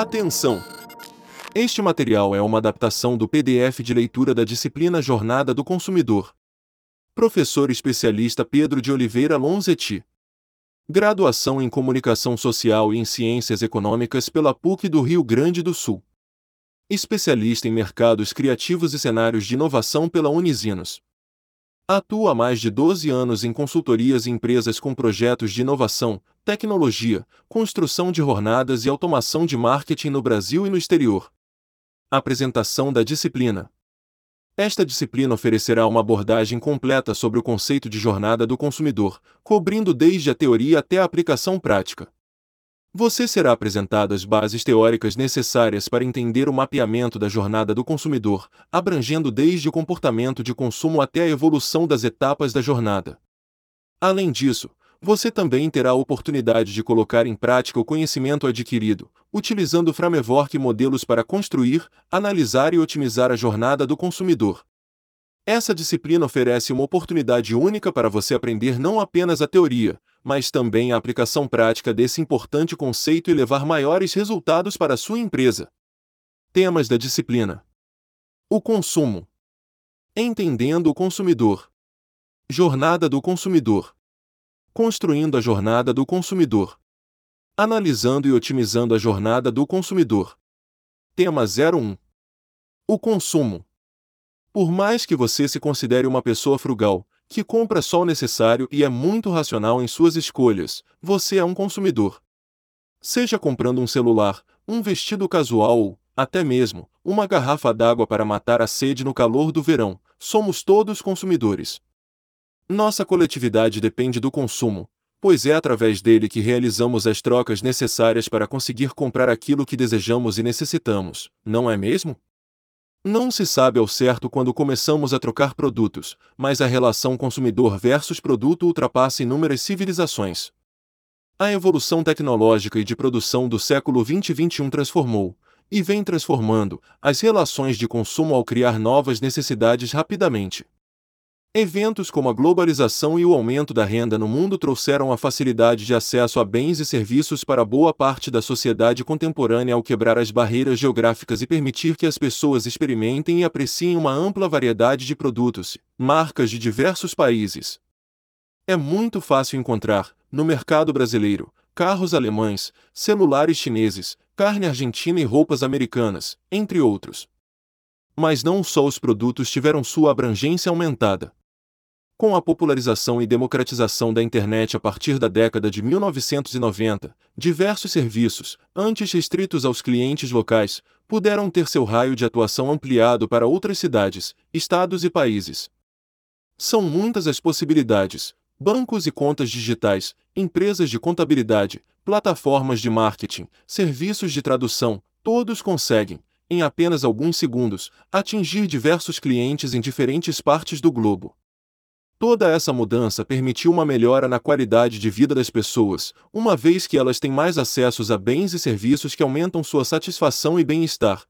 Atenção! Este material é uma adaptação do PDF de leitura da disciplina Jornada do Consumidor. Professor especialista Pedro de Oliveira Lonzetti. Graduação em Comunicação Social e em Ciências Econômicas pela PUC do Rio Grande do Sul. Especialista em mercados criativos e cenários de inovação pela Unisinos. Atua há mais de 12 anos em consultorias e empresas com projetos de inovação, tecnologia, construção de jornadas e automação de marketing no Brasil e no exterior. Apresentação da disciplina. Esta disciplina oferecerá uma abordagem completa sobre o conceito de jornada do consumidor, cobrindo desde a teoria até a aplicação prática. Você será apresentado as bases teóricas necessárias para entender o mapeamento da jornada do consumidor, abrangendo desde o comportamento de consumo até a evolução das etapas da jornada. Além disso, você também terá a oportunidade de colocar em prática o conhecimento adquirido, utilizando framework e modelos para construir, analisar e otimizar a jornada do consumidor. Essa disciplina oferece uma oportunidade única para você aprender não apenas a teoria, mas também a aplicação prática desse importante conceito e levar maiores resultados para a sua empresa. Temas da disciplina: O consumo, entendendo o consumidor, jornada do consumidor, construindo a jornada do consumidor, analisando e otimizando a jornada do consumidor. Tema 01 O consumo. Por mais que você se considere uma pessoa frugal, que compra só o necessário e é muito racional em suas escolhas, você é um consumidor. Seja comprando um celular, um vestido casual ou, até mesmo, uma garrafa d'água para matar a sede no calor do verão, somos todos consumidores. Nossa coletividade depende do consumo, pois é através dele que realizamos as trocas necessárias para conseguir comprar aquilo que desejamos e necessitamos, não é mesmo? Não se sabe ao certo quando começamos a trocar produtos, mas a relação consumidor versus produto ultrapassa inúmeras civilizações. A evolução tecnológica e de produção do século 20 e 21 transformou, e vem transformando, as relações de consumo ao criar novas necessidades rapidamente. Eventos como a globalização e o aumento da renda no mundo trouxeram a facilidade de acesso a bens e serviços para boa parte da sociedade contemporânea ao quebrar as barreiras geográficas e permitir que as pessoas experimentem e apreciem uma ampla variedade de produtos, marcas de diversos países. É muito fácil encontrar, no mercado brasileiro, carros alemães, celulares chineses, carne argentina e roupas americanas, entre outros. Mas não só os produtos tiveram sua abrangência aumentada. Com a popularização e democratização da internet a partir da década de 1990, diversos serviços, antes restritos aos clientes locais, puderam ter seu raio de atuação ampliado para outras cidades, estados e países. São muitas as possibilidades: bancos e contas digitais, empresas de contabilidade, plataformas de marketing, serviços de tradução, todos conseguem, em apenas alguns segundos, atingir diversos clientes em diferentes partes do globo. Toda essa mudança permitiu uma melhora na qualidade de vida das pessoas, uma vez que elas têm mais acessos a bens e serviços que aumentam sua satisfação e bem-estar.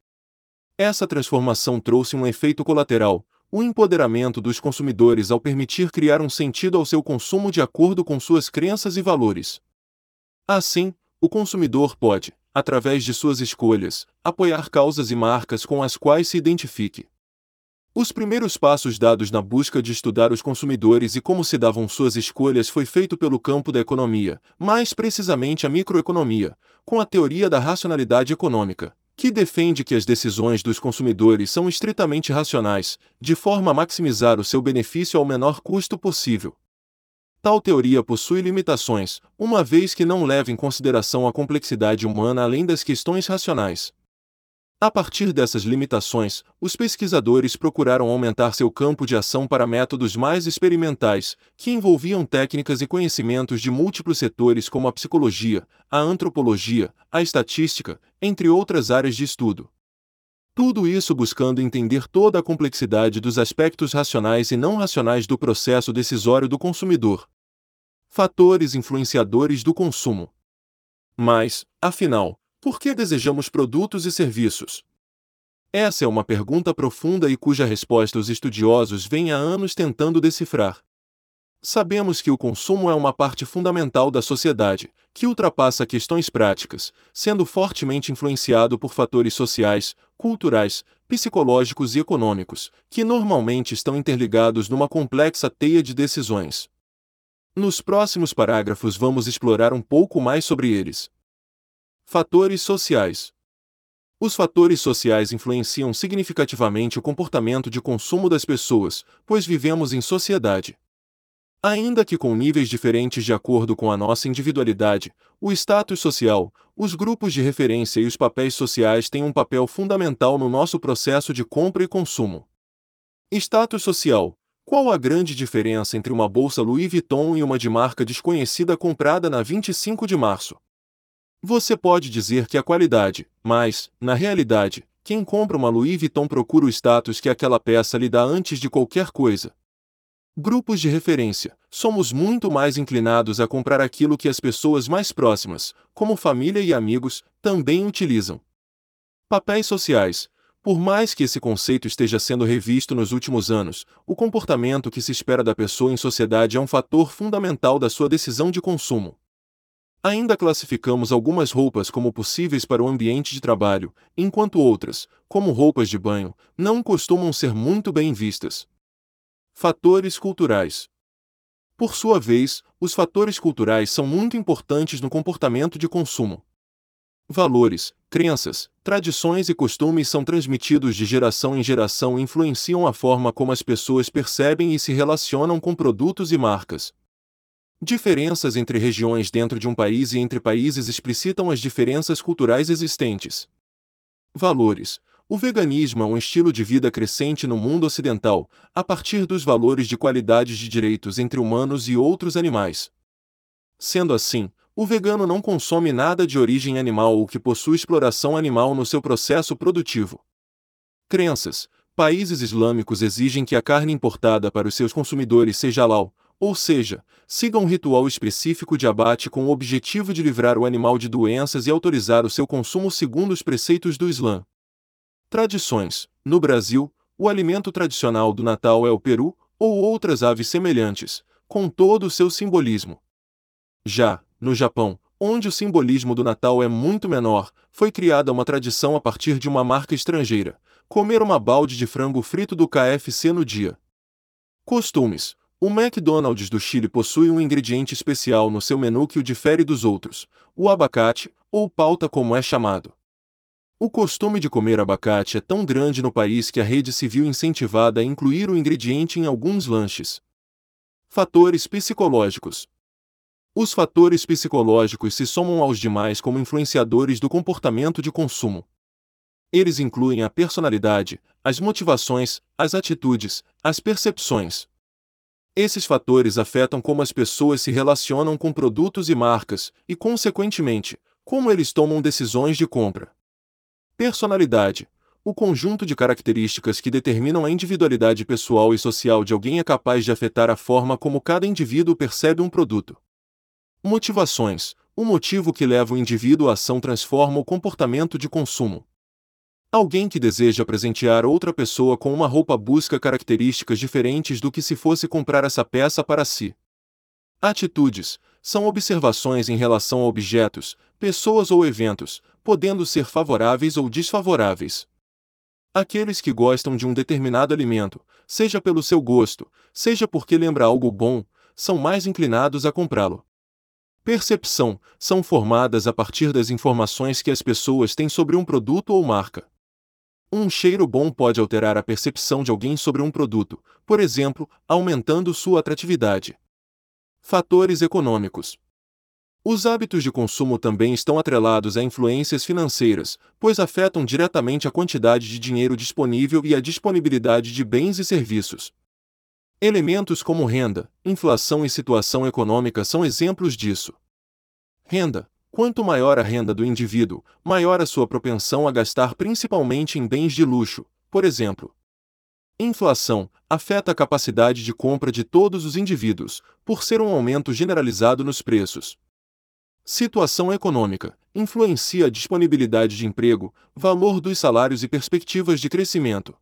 Essa transformação trouxe um efeito colateral, o empoderamento dos consumidores ao permitir criar um sentido ao seu consumo de acordo com suas crenças e valores. Assim, o consumidor pode, através de suas escolhas, apoiar causas e marcas com as quais se identifique. Os primeiros passos dados na busca de estudar os consumidores e como se davam suas escolhas foi feito pelo campo da economia, mais precisamente a microeconomia, com a teoria da racionalidade econômica, que defende que as decisões dos consumidores são estritamente racionais, de forma a maximizar o seu benefício ao menor custo possível. Tal teoria possui limitações, uma vez que não leva em consideração a complexidade humana além das questões racionais. A partir dessas limitações, os pesquisadores procuraram aumentar seu campo de ação para métodos mais experimentais, que envolviam técnicas e conhecimentos de múltiplos setores como a psicologia, a antropologia, a estatística, entre outras áreas de estudo. Tudo isso buscando entender toda a complexidade dos aspectos racionais e não racionais do processo decisório do consumidor. Fatores influenciadores do consumo. Mas, afinal, por que desejamos produtos e serviços? Essa é uma pergunta profunda e cuja resposta os estudiosos vêm há anos tentando decifrar. Sabemos que o consumo é uma parte fundamental da sociedade, que ultrapassa questões práticas, sendo fortemente influenciado por fatores sociais, culturais, psicológicos e econômicos, que normalmente estão interligados numa complexa teia de decisões. Nos próximos parágrafos vamos explorar um pouco mais sobre eles. Fatores sociais. Os fatores sociais influenciam significativamente o comportamento de consumo das pessoas, pois vivemos em sociedade. Ainda que com níveis diferentes de acordo com a nossa individualidade, o status social, os grupos de referência e os papéis sociais têm um papel fundamental no nosso processo de compra e consumo. Status social. Qual a grande diferença entre uma bolsa Louis Vuitton e uma de marca desconhecida comprada na 25 de março? Você pode dizer que a qualidade, mas, na realidade, quem compra uma Louis Vuitton procura o status que aquela peça lhe dá antes de qualquer coisa. Grupos de referência. Somos muito mais inclinados a comprar aquilo que as pessoas mais próximas, como família e amigos, também utilizam. Papéis sociais. Por mais que esse conceito esteja sendo revisto nos últimos anos, o comportamento que se espera da pessoa em sociedade é um fator fundamental da sua decisão de consumo. Ainda classificamos algumas roupas como possíveis para o ambiente de trabalho, enquanto outras, como roupas de banho, não costumam ser muito bem vistas. Fatores culturais. Por sua vez, os fatores culturais são muito importantes no comportamento de consumo. Valores, crenças, tradições e costumes são transmitidos de geração em geração e influenciam a forma como as pessoas percebem e se relacionam com produtos e marcas. Diferenças entre regiões dentro de um país e entre países explicitam as diferenças culturais existentes. Valores, o veganismo é um estilo de vida crescente no mundo ocidental, a partir dos valores de qualidade de direitos entre humanos e outros animais. Sendo assim, o vegano não consome nada de origem animal ou que possui exploração animal no seu processo produtivo. Crenças: países islâmicos exigem que a carne importada para os seus consumidores seja halal, ou seja, siga um ritual específico de abate com o objetivo de livrar o animal de doenças e autorizar o seu consumo segundo os preceitos do Islã. Tradições: No Brasil, o alimento tradicional do Natal é o peru, ou outras aves semelhantes, com todo o seu simbolismo. Já, no Japão, onde o simbolismo do Natal é muito menor, foi criada uma tradição a partir de uma marca estrangeira: comer uma balde de frango frito do KFC no dia. Costumes: O McDonald's do Chile possui um ingrediente especial no seu menu que o difere dos outros: o abacate, ou pauta como é chamado. O costume de comer abacate é tão grande no país que a rede se viu incentivada a incluir o ingrediente em alguns lanches. Fatores psicológicos. Os fatores psicológicos se somam aos demais como influenciadores do comportamento de consumo. Eles incluem a personalidade, as motivações, as atitudes, as percepções. Esses fatores afetam como as pessoas se relacionam com produtos e marcas, e, consequentemente, como eles tomam decisões de compra. Personalidade. O conjunto de características que determinam a individualidade pessoal e social de alguém é capaz de afetar a forma como cada indivíduo percebe um produto. Motivações. O motivo que leva o indivíduo à ação transforma o comportamento de consumo. Alguém que deseja presentear outra pessoa com uma roupa busca características diferentes do que se fosse comprar essa peça para si. Atitudes são observações em relação a objetos, pessoas ou eventos, podendo ser favoráveis ou desfavoráveis. Aqueles que gostam de um determinado alimento, seja pelo seu gosto, seja porque lembra algo bom, são mais inclinados a comprá-lo. Percepção são formadas a partir das informações que as pessoas têm sobre um produto ou marca. Um cheiro bom pode alterar a percepção de alguém sobre um produto, por exemplo, aumentando sua atratividade. Fatores econômicos os hábitos de consumo também estão atrelados a influências financeiras, pois afetam diretamente a quantidade de dinheiro disponível e a disponibilidade de bens e serviços. Elementos como renda, inflação e situação econômica são exemplos disso. Renda: quanto maior a renda do indivíduo, maior a sua propensão a gastar principalmente em bens de luxo, por exemplo. Inflação afeta a capacidade de compra de todos os indivíduos, por ser um aumento generalizado nos preços. Situação econômica influencia a disponibilidade de emprego, valor dos salários e perspectivas de crescimento.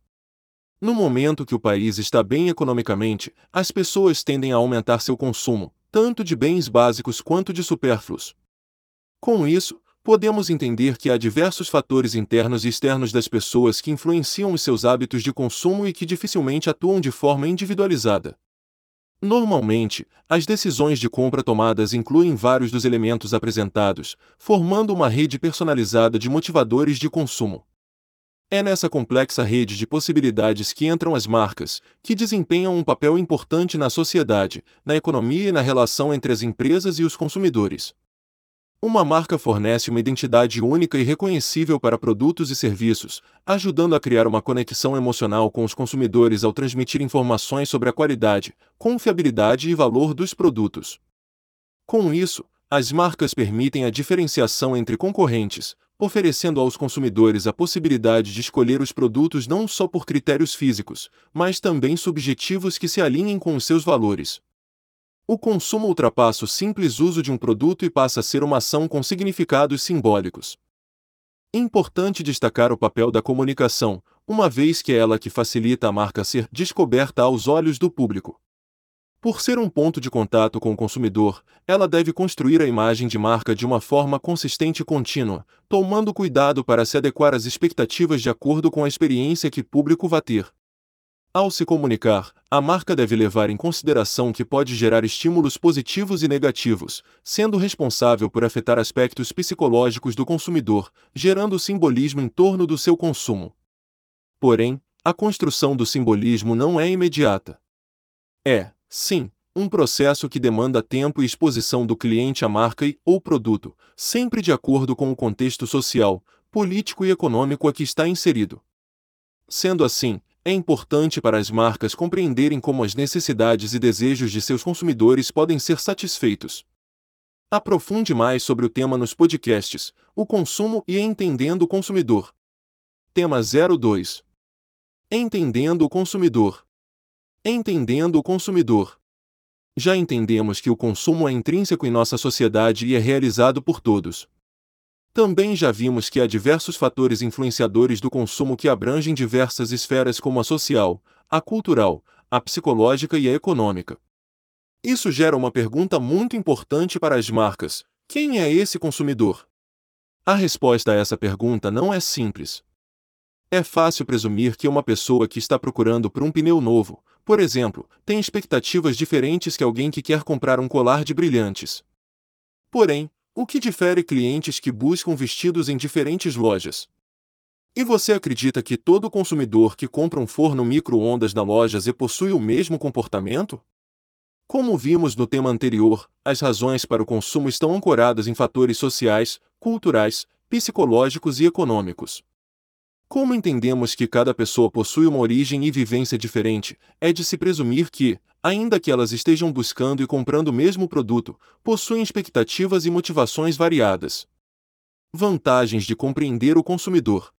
No momento que o país está bem economicamente, as pessoas tendem a aumentar seu consumo, tanto de bens básicos quanto de supérfluos. Com isso, podemos entender que há diversos fatores internos e externos das pessoas que influenciam os seus hábitos de consumo e que dificilmente atuam de forma individualizada. Normalmente, as decisões de compra tomadas incluem vários dos elementos apresentados, formando uma rede personalizada de motivadores de consumo. É nessa complexa rede de possibilidades que entram as marcas, que desempenham um papel importante na sociedade, na economia e na relação entre as empresas e os consumidores. Uma marca fornece uma identidade única e reconhecível para produtos e serviços, ajudando a criar uma conexão emocional com os consumidores ao transmitir informações sobre a qualidade, confiabilidade e valor dos produtos. Com isso, as marcas permitem a diferenciação entre concorrentes, oferecendo aos consumidores a possibilidade de escolher os produtos não só por critérios físicos, mas também subjetivos que se alinhem com os seus valores. O consumo ultrapassa o simples uso de um produto e passa a ser uma ação com significados simbólicos. Importante destacar o papel da comunicação, uma vez que é ela que facilita a marca ser descoberta aos olhos do público. Por ser um ponto de contato com o consumidor, ela deve construir a imagem de marca de uma forma consistente e contínua, tomando cuidado para se adequar às expectativas de acordo com a experiência que o público vai ter. Ao se comunicar, a marca deve levar em consideração que pode gerar estímulos positivos e negativos, sendo responsável por afetar aspectos psicológicos do consumidor, gerando simbolismo em torno do seu consumo. Porém, a construção do simbolismo não é imediata. É, sim, um processo que demanda tempo e exposição do cliente à marca e ou produto, sempre de acordo com o contexto social, político e econômico a que está inserido. Sendo assim, é importante para as marcas compreenderem como as necessidades e desejos de seus consumidores podem ser satisfeitos. Aprofunde mais sobre o tema nos podcasts O Consumo e Entendendo o Consumidor. Tema 02 Entendendo o Consumidor. Entendendo o Consumidor. Já entendemos que o consumo é intrínseco em nossa sociedade e é realizado por todos. Também já vimos que há diversos fatores influenciadores do consumo que abrangem diversas esferas como a social, a cultural, a psicológica e a econômica. Isso gera uma pergunta muito importante para as marcas: quem é esse consumidor? A resposta a essa pergunta não é simples. É fácil presumir que uma pessoa que está procurando por um pneu novo, por exemplo, tem expectativas diferentes que alguém que quer comprar um colar de brilhantes. Porém, o que difere clientes que buscam vestidos em diferentes lojas? E você acredita que todo consumidor que compra um forno micro-ondas na loja Z possui o mesmo comportamento? Como vimos no tema anterior, as razões para o consumo estão ancoradas em fatores sociais, culturais, psicológicos e econômicos. Como entendemos que cada pessoa possui uma origem e vivência diferente, é de se presumir que, ainda que elas estejam buscando e comprando o mesmo produto, possuem expectativas e motivações variadas. Vantagens de compreender o consumidor.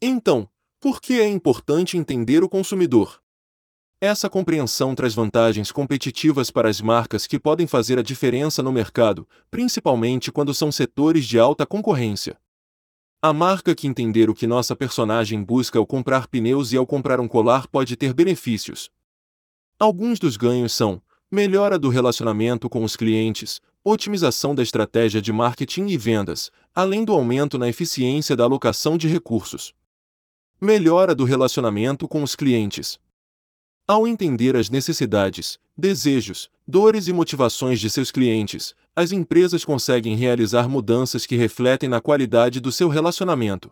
Então, por que é importante entender o consumidor? Essa compreensão traz vantagens competitivas para as marcas que podem fazer a diferença no mercado, principalmente quando são setores de alta concorrência. A marca que entender o que nossa personagem busca ao comprar pneus e ao comprar um colar pode ter benefícios, Alguns dos ganhos são melhora do relacionamento com os clientes, otimização da estratégia de marketing e vendas, além do aumento na eficiência da alocação de recursos. Melhora do relacionamento com os clientes. Ao entender as necessidades, desejos, dores e motivações de seus clientes, as empresas conseguem realizar mudanças que refletem na qualidade do seu relacionamento.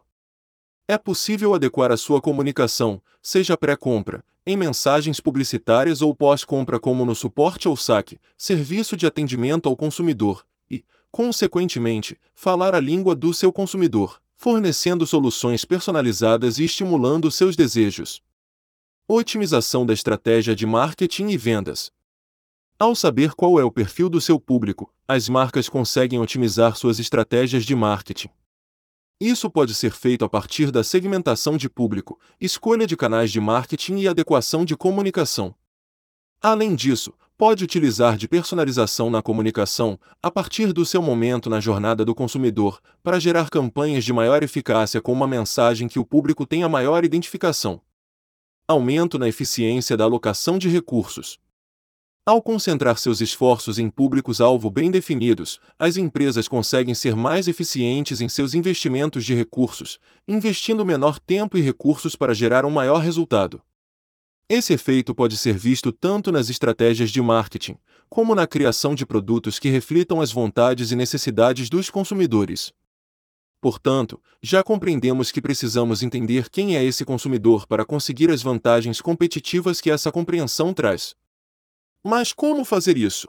É possível adequar a sua comunicação, seja pré-compra, em mensagens publicitárias ou pós-compra, como no suporte ou saque, serviço de atendimento ao consumidor, e, consequentemente, falar a língua do seu consumidor, fornecendo soluções personalizadas e estimulando seus desejos. Otimização da estratégia de marketing e vendas. Ao saber qual é o perfil do seu público, as marcas conseguem otimizar suas estratégias de marketing. Isso pode ser feito a partir da segmentação de público, escolha de canais de marketing e adequação de comunicação. Além disso, pode utilizar de personalização na comunicação, a partir do seu momento na jornada do consumidor, para gerar campanhas de maior eficácia com uma mensagem que o público tenha maior identificação. Aumento na eficiência da alocação de recursos. Ao concentrar seus esforços em públicos-alvo bem definidos, as empresas conseguem ser mais eficientes em seus investimentos de recursos, investindo menor tempo e recursos para gerar um maior resultado. Esse efeito pode ser visto tanto nas estratégias de marketing, como na criação de produtos que reflitam as vontades e necessidades dos consumidores. Portanto, já compreendemos que precisamos entender quem é esse consumidor para conseguir as vantagens competitivas que essa compreensão traz. Mas como fazer isso?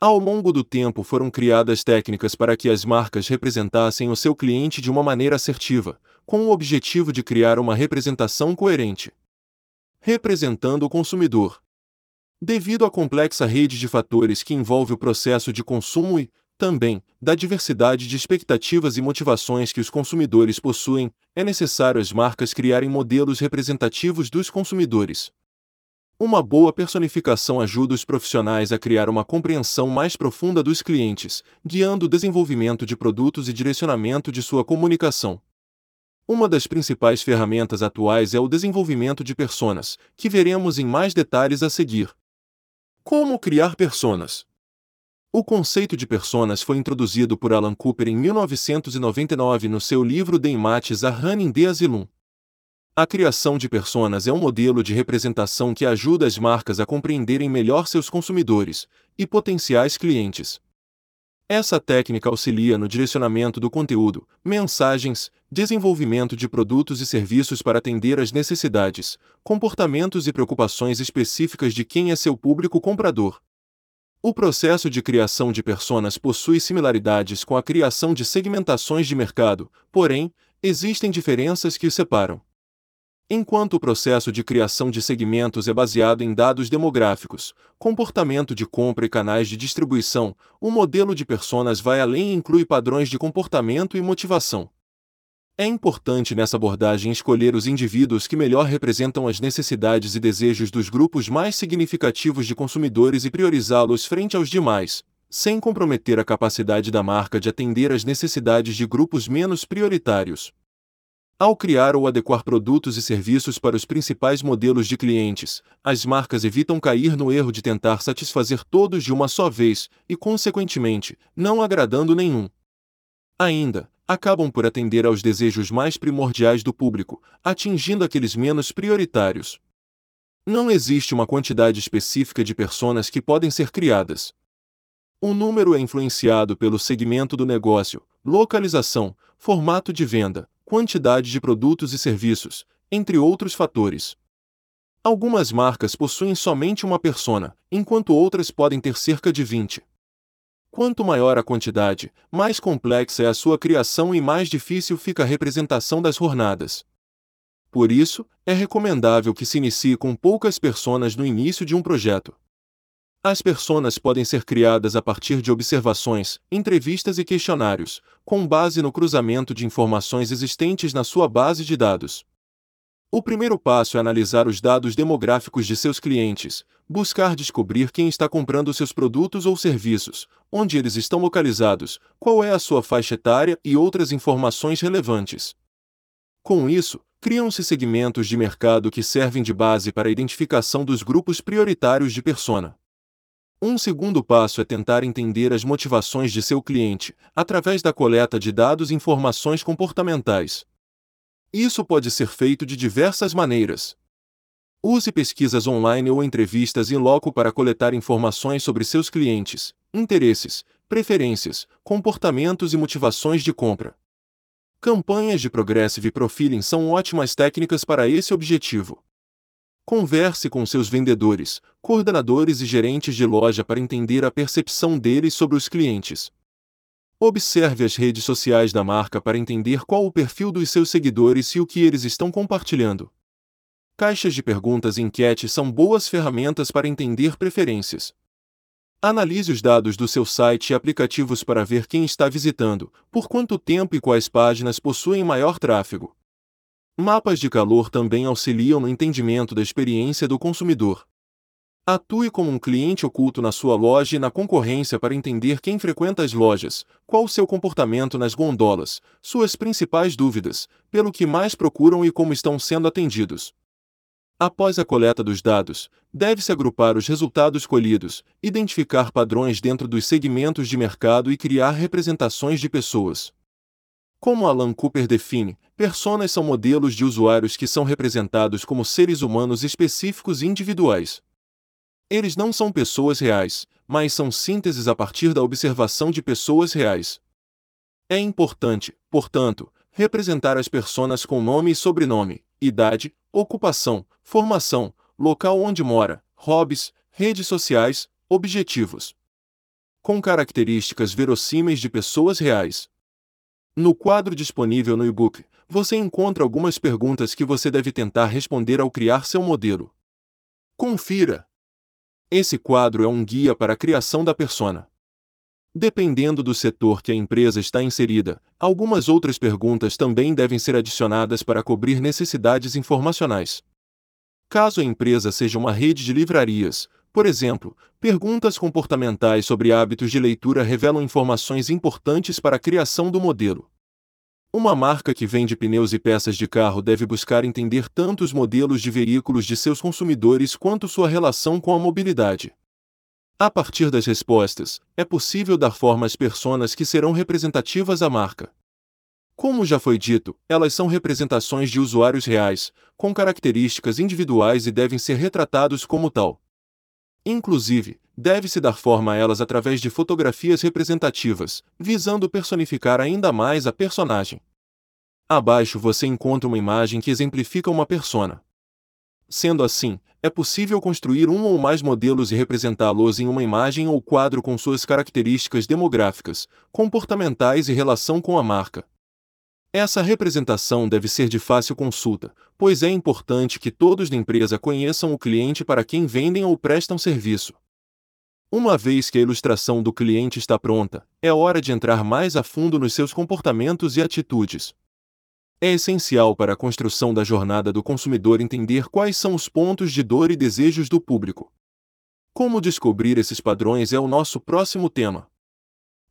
Ao longo do tempo foram criadas técnicas para que as marcas representassem o seu cliente de uma maneira assertiva, com o objetivo de criar uma representação coerente. Representando o consumidor. Devido à complexa rede de fatores que envolve o processo de consumo e, também, da diversidade de expectativas e motivações que os consumidores possuem, é necessário as marcas criarem modelos representativos dos consumidores, uma boa personificação ajuda os profissionais a criar uma compreensão mais profunda dos clientes, guiando o desenvolvimento de produtos e direcionamento de sua comunicação. Uma das principais ferramentas atuais é o desenvolvimento de personas, que veremos em mais detalhes a seguir. Como criar personas? O conceito de personas foi introduzido por Alan Cooper em 1999 no seu livro The Images a Running the Asylum. A criação de personas é um modelo de representação que ajuda as marcas a compreenderem melhor seus consumidores e potenciais clientes. Essa técnica auxilia no direcionamento do conteúdo, mensagens, desenvolvimento de produtos e serviços para atender às necessidades, comportamentos e preocupações específicas de quem é seu público comprador. O processo de criação de personas possui similaridades com a criação de segmentações de mercado, porém, existem diferenças que os separam. Enquanto o processo de criação de segmentos é baseado em dados demográficos, comportamento de compra e canais de distribuição, o modelo de personas vai além e inclui padrões de comportamento e motivação. É importante nessa abordagem escolher os indivíduos que melhor representam as necessidades e desejos dos grupos mais significativos de consumidores e priorizá-los frente aos demais, sem comprometer a capacidade da marca de atender às necessidades de grupos menos prioritários. Ao criar ou adequar produtos e serviços para os principais modelos de clientes, as marcas evitam cair no erro de tentar satisfazer todos de uma só vez e, consequentemente, não agradando nenhum. Ainda, acabam por atender aos desejos mais primordiais do público, atingindo aqueles menos prioritários. Não existe uma quantidade específica de personas que podem ser criadas. O número é influenciado pelo segmento do negócio, localização, formato de venda, quantidade de produtos e serviços, entre outros fatores. Algumas marcas possuem somente uma persona, enquanto outras podem ter cerca de 20. Quanto maior a quantidade, mais complexa é a sua criação e mais difícil fica a representação das jornadas. Por isso, é recomendável que se inicie com poucas personas no início de um projeto. As personas podem ser criadas a partir de observações, entrevistas e questionários, com base no cruzamento de informações existentes na sua base de dados. O primeiro passo é analisar os dados demográficos de seus clientes, buscar descobrir quem está comprando seus produtos ou serviços, onde eles estão localizados, qual é a sua faixa etária e outras informações relevantes. Com isso, criam-se segmentos de mercado que servem de base para a identificação dos grupos prioritários de persona. Um segundo passo é tentar entender as motivações de seu cliente, através da coleta de dados e informações comportamentais. Isso pode ser feito de diversas maneiras. Use pesquisas online ou entrevistas em loco para coletar informações sobre seus clientes, interesses, preferências, comportamentos e motivações de compra. Campanhas de Progressive Profiling são ótimas técnicas para esse objetivo. Converse com seus vendedores, coordenadores e gerentes de loja para entender a percepção deles sobre os clientes. Observe as redes sociais da marca para entender qual o perfil dos seus seguidores e o que eles estão compartilhando. Caixas de perguntas e enquete são boas ferramentas para entender preferências. Analise os dados do seu site e aplicativos para ver quem está visitando, por quanto tempo e quais páginas possuem maior tráfego. Mapas de calor também auxiliam no entendimento da experiência do consumidor. Atue como um cliente oculto na sua loja e na concorrência para entender quem frequenta as lojas, qual o seu comportamento nas gondolas, suas principais dúvidas, pelo que mais procuram e como estão sendo atendidos. Após a coleta dos dados, deve-se agrupar os resultados colhidos, identificar padrões dentro dos segmentos de mercado e criar representações de pessoas. Como Alan Cooper define, personas são modelos de usuários que são representados como seres humanos específicos e individuais. Eles não são pessoas reais, mas são sínteses a partir da observação de pessoas reais. É importante, portanto, representar as personas com nome e sobrenome, idade, ocupação, formação, local onde mora, hobbies, redes sociais, objetivos. Com características verossímeis de pessoas reais. No quadro disponível no e-book, você encontra algumas perguntas que você deve tentar responder ao criar seu modelo. Confira! Esse quadro é um guia para a criação da persona. Dependendo do setor que a empresa está inserida, algumas outras perguntas também devem ser adicionadas para cobrir necessidades informacionais. Caso a empresa seja uma rede de livrarias, por exemplo, perguntas comportamentais sobre hábitos de leitura revelam informações importantes para a criação do modelo. Uma marca que vende pneus e peças de carro deve buscar entender tanto os modelos de veículos de seus consumidores quanto sua relação com a mobilidade. A partir das respostas, é possível dar forma às personas que serão representativas à marca. Como já foi dito, elas são representações de usuários reais, com características individuais e devem ser retratados como tal. Inclusive, deve-se dar forma a elas através de fotografias representativas, visando personificar ainda mais a personagem. Abaixo você encontra uma imagem que exemplifica uma persona. Sendo assim, é possível construir um ou mais modelos e representá-los em uma imagem ou quadro com suas características demográficas, comportamentais e relação com a marca. Essa representação deve ser de fácil consulta, pois é importante que todos da empresa conheçam o cliente para quem vendem ou prestam serviço. Uma vez que a ilustração do cliente está pronta, é hora de entrar mais a fundo nos seus comportamentos e atitudes. É essencial para a construção da jornada do consumidor entender quais são os pontos de dor e desejos do público. Como descobrir esses padrões é o nosso próximo tema.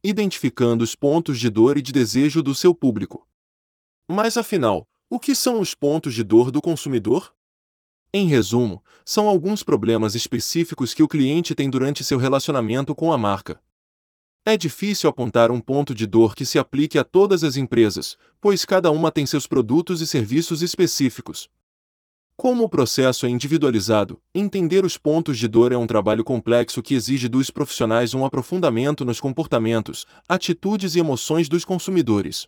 Identificando os pontos de dor e de desejo do seu público. Mas afinal, o que são os pontos de dor do consumidor? Em resumo, são alguns problemas específicos que o cliente tem durante seu relacionamento com a marca. É difícil apontar um ponto de dor que se aplique a todas as empresas, pois cada uma tem seus produtos e serviços específicos. Como o processo é individualizado, entender os pontos de dor é um trabalho complexo que exige dos profissionais um aprofundamento nos comportamentos, atitudes e emoções dos consumidores.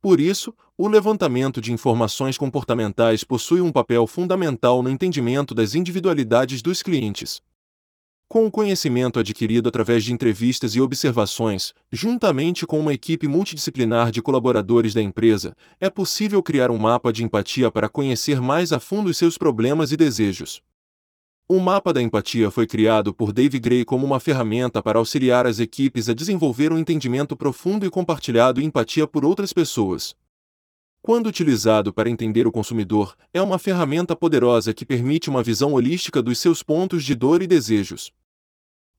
Por isso, o levantamento de informações comportamentais possui um papel fundamental no entendimento das individualidades dos clientes. Com o conhecimento adquirido através de entrevistas e observações, juntamente com uma equipe multidisciplinar de colaboradores da empresa, é possível criar um mapa de empatia para conhecer mais a fundo os seus problemas e desejos. O mapa da empatia foi criado por Dave Gray como uma ferramenta para auxiliar as equipes a desenvolver um entendimento profundo e compartilhado e empatia por outras pessoas. Quando utilizado para entender o consumidor, é uma ferramenta poderosa que permite uma visão holística dos seus pontos de dor e desejos.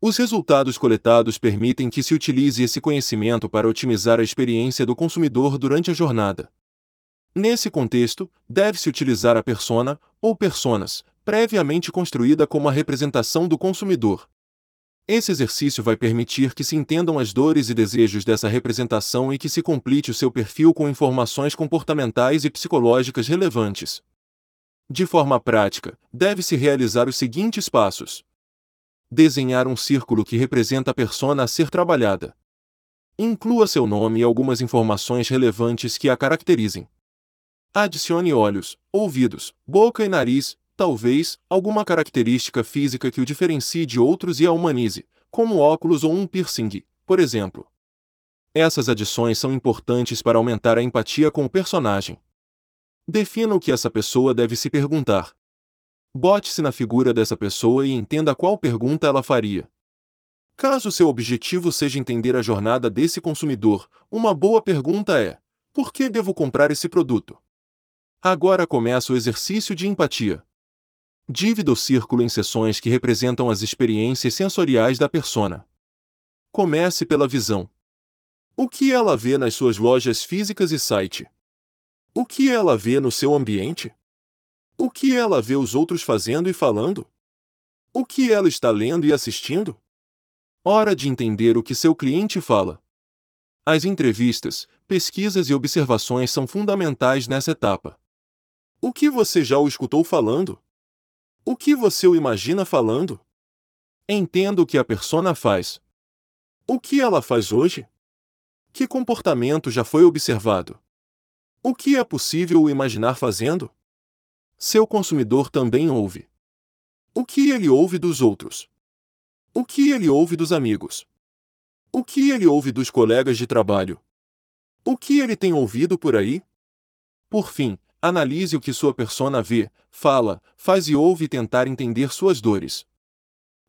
Os resultados coletados permitem que se utilize esse conhecimento para otimizar a experiência do consumidor durante a jornada. Nesse contexto, deve-se utilizar a persona, ou personas, previamente construída como a representação do consumidor. Esse exercício vai permitir que se entendam as dores e desejos dessa representação e que se complete o seu perfil com informações comportamentais e psicológicas relevantes. De forma prática, deve-se realizar os seguintes passos: Desenhar um círculo que representa a persona a ser trabalhada. Inclua seu nome e algumas informações relevantes que a caracterizem. Adicione olhos, ouvidos, boca e nariz, talvez, alguma característica física que o diferencie de outros e a humanize, como óculos ou um piercing, por exemplo. Essas adições são importantes para aumentar a empatia com o personagem. Defina o que essa pessoa deve se perguntar. Bote-se na figura dessa pessoa e entenda qual pergunta ela faria. Caso seu objetivo seja entender a jornada desse consumidor, uma boa pergunta é: por que devo comprar esse produto? Agora começa o exercício de empatia. Dívida o círculo em seções que representam as experiências sensoriais da persona. Comece pela visão. O que ela vê nas suas lojas físicas e site? O que ela vê no seu ambiente? O que ela vê os outros fazendo e falando? O que ela está lendo e assistindo? Hora de entender o que seu cliente fala. As entrevistas, pesquisas e observações são fundamentais nessa etapa. O que você já o escutou falando? O que você o imagina falando? Entenda o que a persona faz. O que ela faz hoje? Que comportamento já foi observado? O que é possível o imaginar fazendo? Seu consumidor também ouve. O que ele ouve dos outros? O que ele ouve dos amigos? O que ele ouve dos colegas de trabalho? O que ele tem ouvido por aí? Por fim, analise o que sua persona vê, fala, faz e ouve e tentar entender suas dores.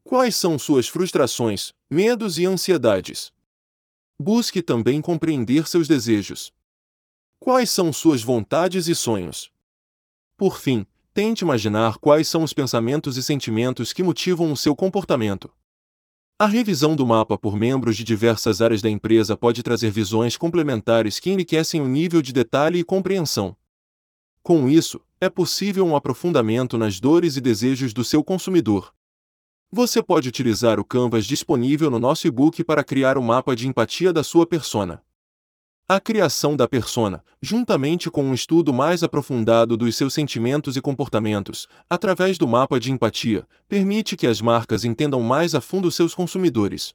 Quais são suas frustrações, medos e ansiedades? Busque também compreender seus desejos. Quais são suas vontades e sonhos? Por fim, tente imaginar quais são os pensamentos e sentimentos que motivam o seu comportamento. A revisão do mapa por membros de diversas áreas da empresa pode trazer visões complementares que enriquecem o nível de detalhe e compreensão. Com isso, é possível um aprofundamento nas dores e desejos do seu consumidor. Você pode utilizar o Canvas disponível no nosso e-book para criar o um mapa de empatia da sua persona. A criação da persona, juntamente com um estudo mais aprofundado dos seus sentimentos e comportamentos, através do mapa de empatia, permite que as marcas entendam mais a fundo seus consumidores.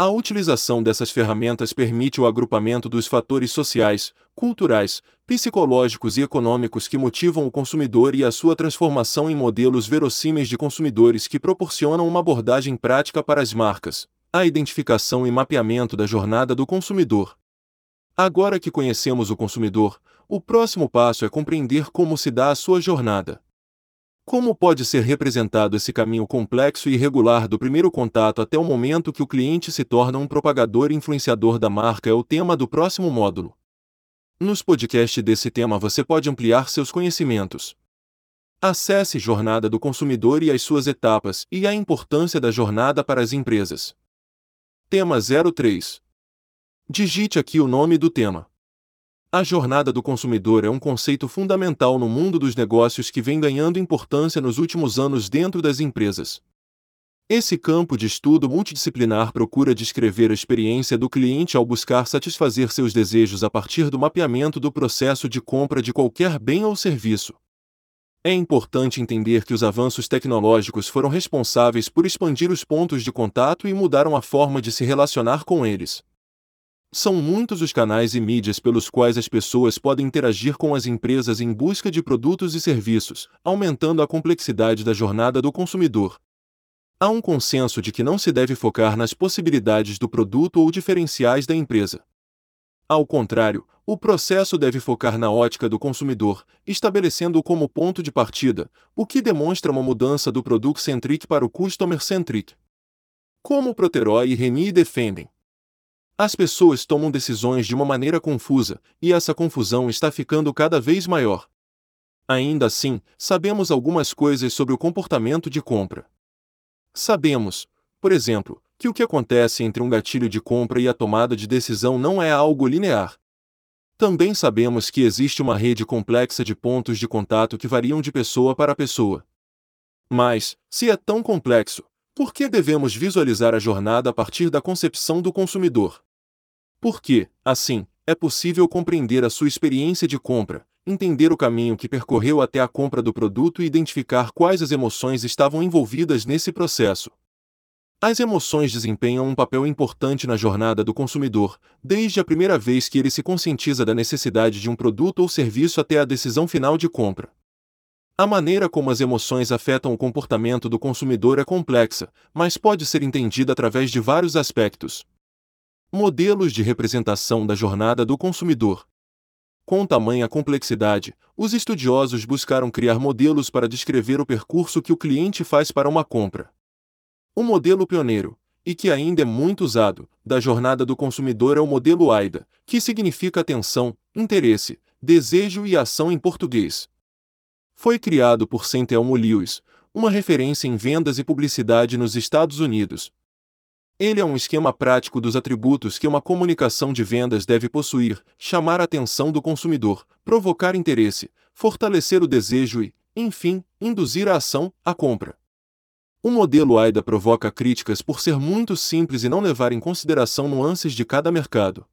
A utilização dessas ferramentas permite o agrupamento dos fatores sociais, culturais, psicológicos e econômicos que motivam o consumidor e a sua transformação em modelos verossímeis de consumidores que proporcionam uma abordagem prática para as marcas, a identificação e mapeamento da jornada do consumidor. Agora que conhecemos o consumidor, o próximo passo é compreender como se dá a sua jornada. Como pode ser representado esse caminho complexo e irregular do primeiro contato até o momento que o cliente se torna um propagador e influenciador da marca é o tema do próximo módulo. Nos podcasts desse tema você pode ampliar seus conhecimentos. Acesse Jornada do Consumidor e as suas etapas e a importância da jornada para as empresas. Tema 03. Digite aqui o nome do tema. A jornada do consumidor é um conceito fundamental no mundo dos negócios que vem ganhando importância nos últimos anos dentro das empresas. Esse campo de estudo multidisciplinar procura descrever a experiência do cliente ao buscar satisfazer seus desejos a partir do mapeamento do processo de compra de qualquer bem ou serviço. É importante entender que os avanços tecnológicos foram responsáveis por expandir os pontos de contato e mudaram a forma de se relacionar com eles. São muitos os canais e mídias pelos quais as pessoas podem interagir com as empresas em busca de produtos e serviços, aumentando a complexidade da jornada do consumidor. Há um consenso de que não se deve focar nas possibilidades do produto ou diferenciais da empresa. Ao contrário, o processo deve focar na ótica do consumidor, estabelecendo-o como ponto de partida, o que demonstra uma mudança do product-centric para o customer-centric. Como Proteroy e Reni defendem. As pessoas tomam decisões de uma maneira confusa, e essa confusão está ficando cada vez maior. Ainda assim, sabemos algumas coisas sobre o comportamento de compra. Sabemos, por exemplo, que o que acontece entre um gatilho de compra e a tomada de decisão não é algo linear. Também sabemos que existe uma rede complexa de pontos de contato que variam de pessoa para pessoa. Mas, se é tão complexo, por que devemos visualizar a jornada a partir da concepção do consumidor? Porque, assim, é possível compreender a sua experiência de compra, entender o caminho que percorreu até a compra do produto e identificar quais as emoções estavam envolvidas nesse processo. As emoções desempenham um papel importante na jornada do consumidor, desde a primeira vez que ele se conscientiza da necessidade de um produto ou serviço até a decisão final de compra. A maneira como as emoções afetam o comportamento do consumidor é complexa, mas pode ser entendida através de vários aspectos, Modelos de representação da jornada do consumidor. Com tamanha complexidade, os estudiosos buscaram criar modelos para descrever o percurso que o cliente faz para uma compra. O modelo pioneiro, e que ainda é muito usado, da jornada do consumidor é o modelo AIDA, que significa atenção, interesse, desejo e ação em português. Foi criado por Centelmo Lewis, uma referência em vendas e publicidade nos Estados Unidos, ele é um esquema prático dos atributos que uma comunicação de vendas deve possuir: chamar a atenção do consumidor, provocar interesse, fortalecer o desejo e, enfim, induzir a ação, a compra. O modelo AIDA provoca críticas por ser muito simples e não levar em consideração nuances de cada mercado.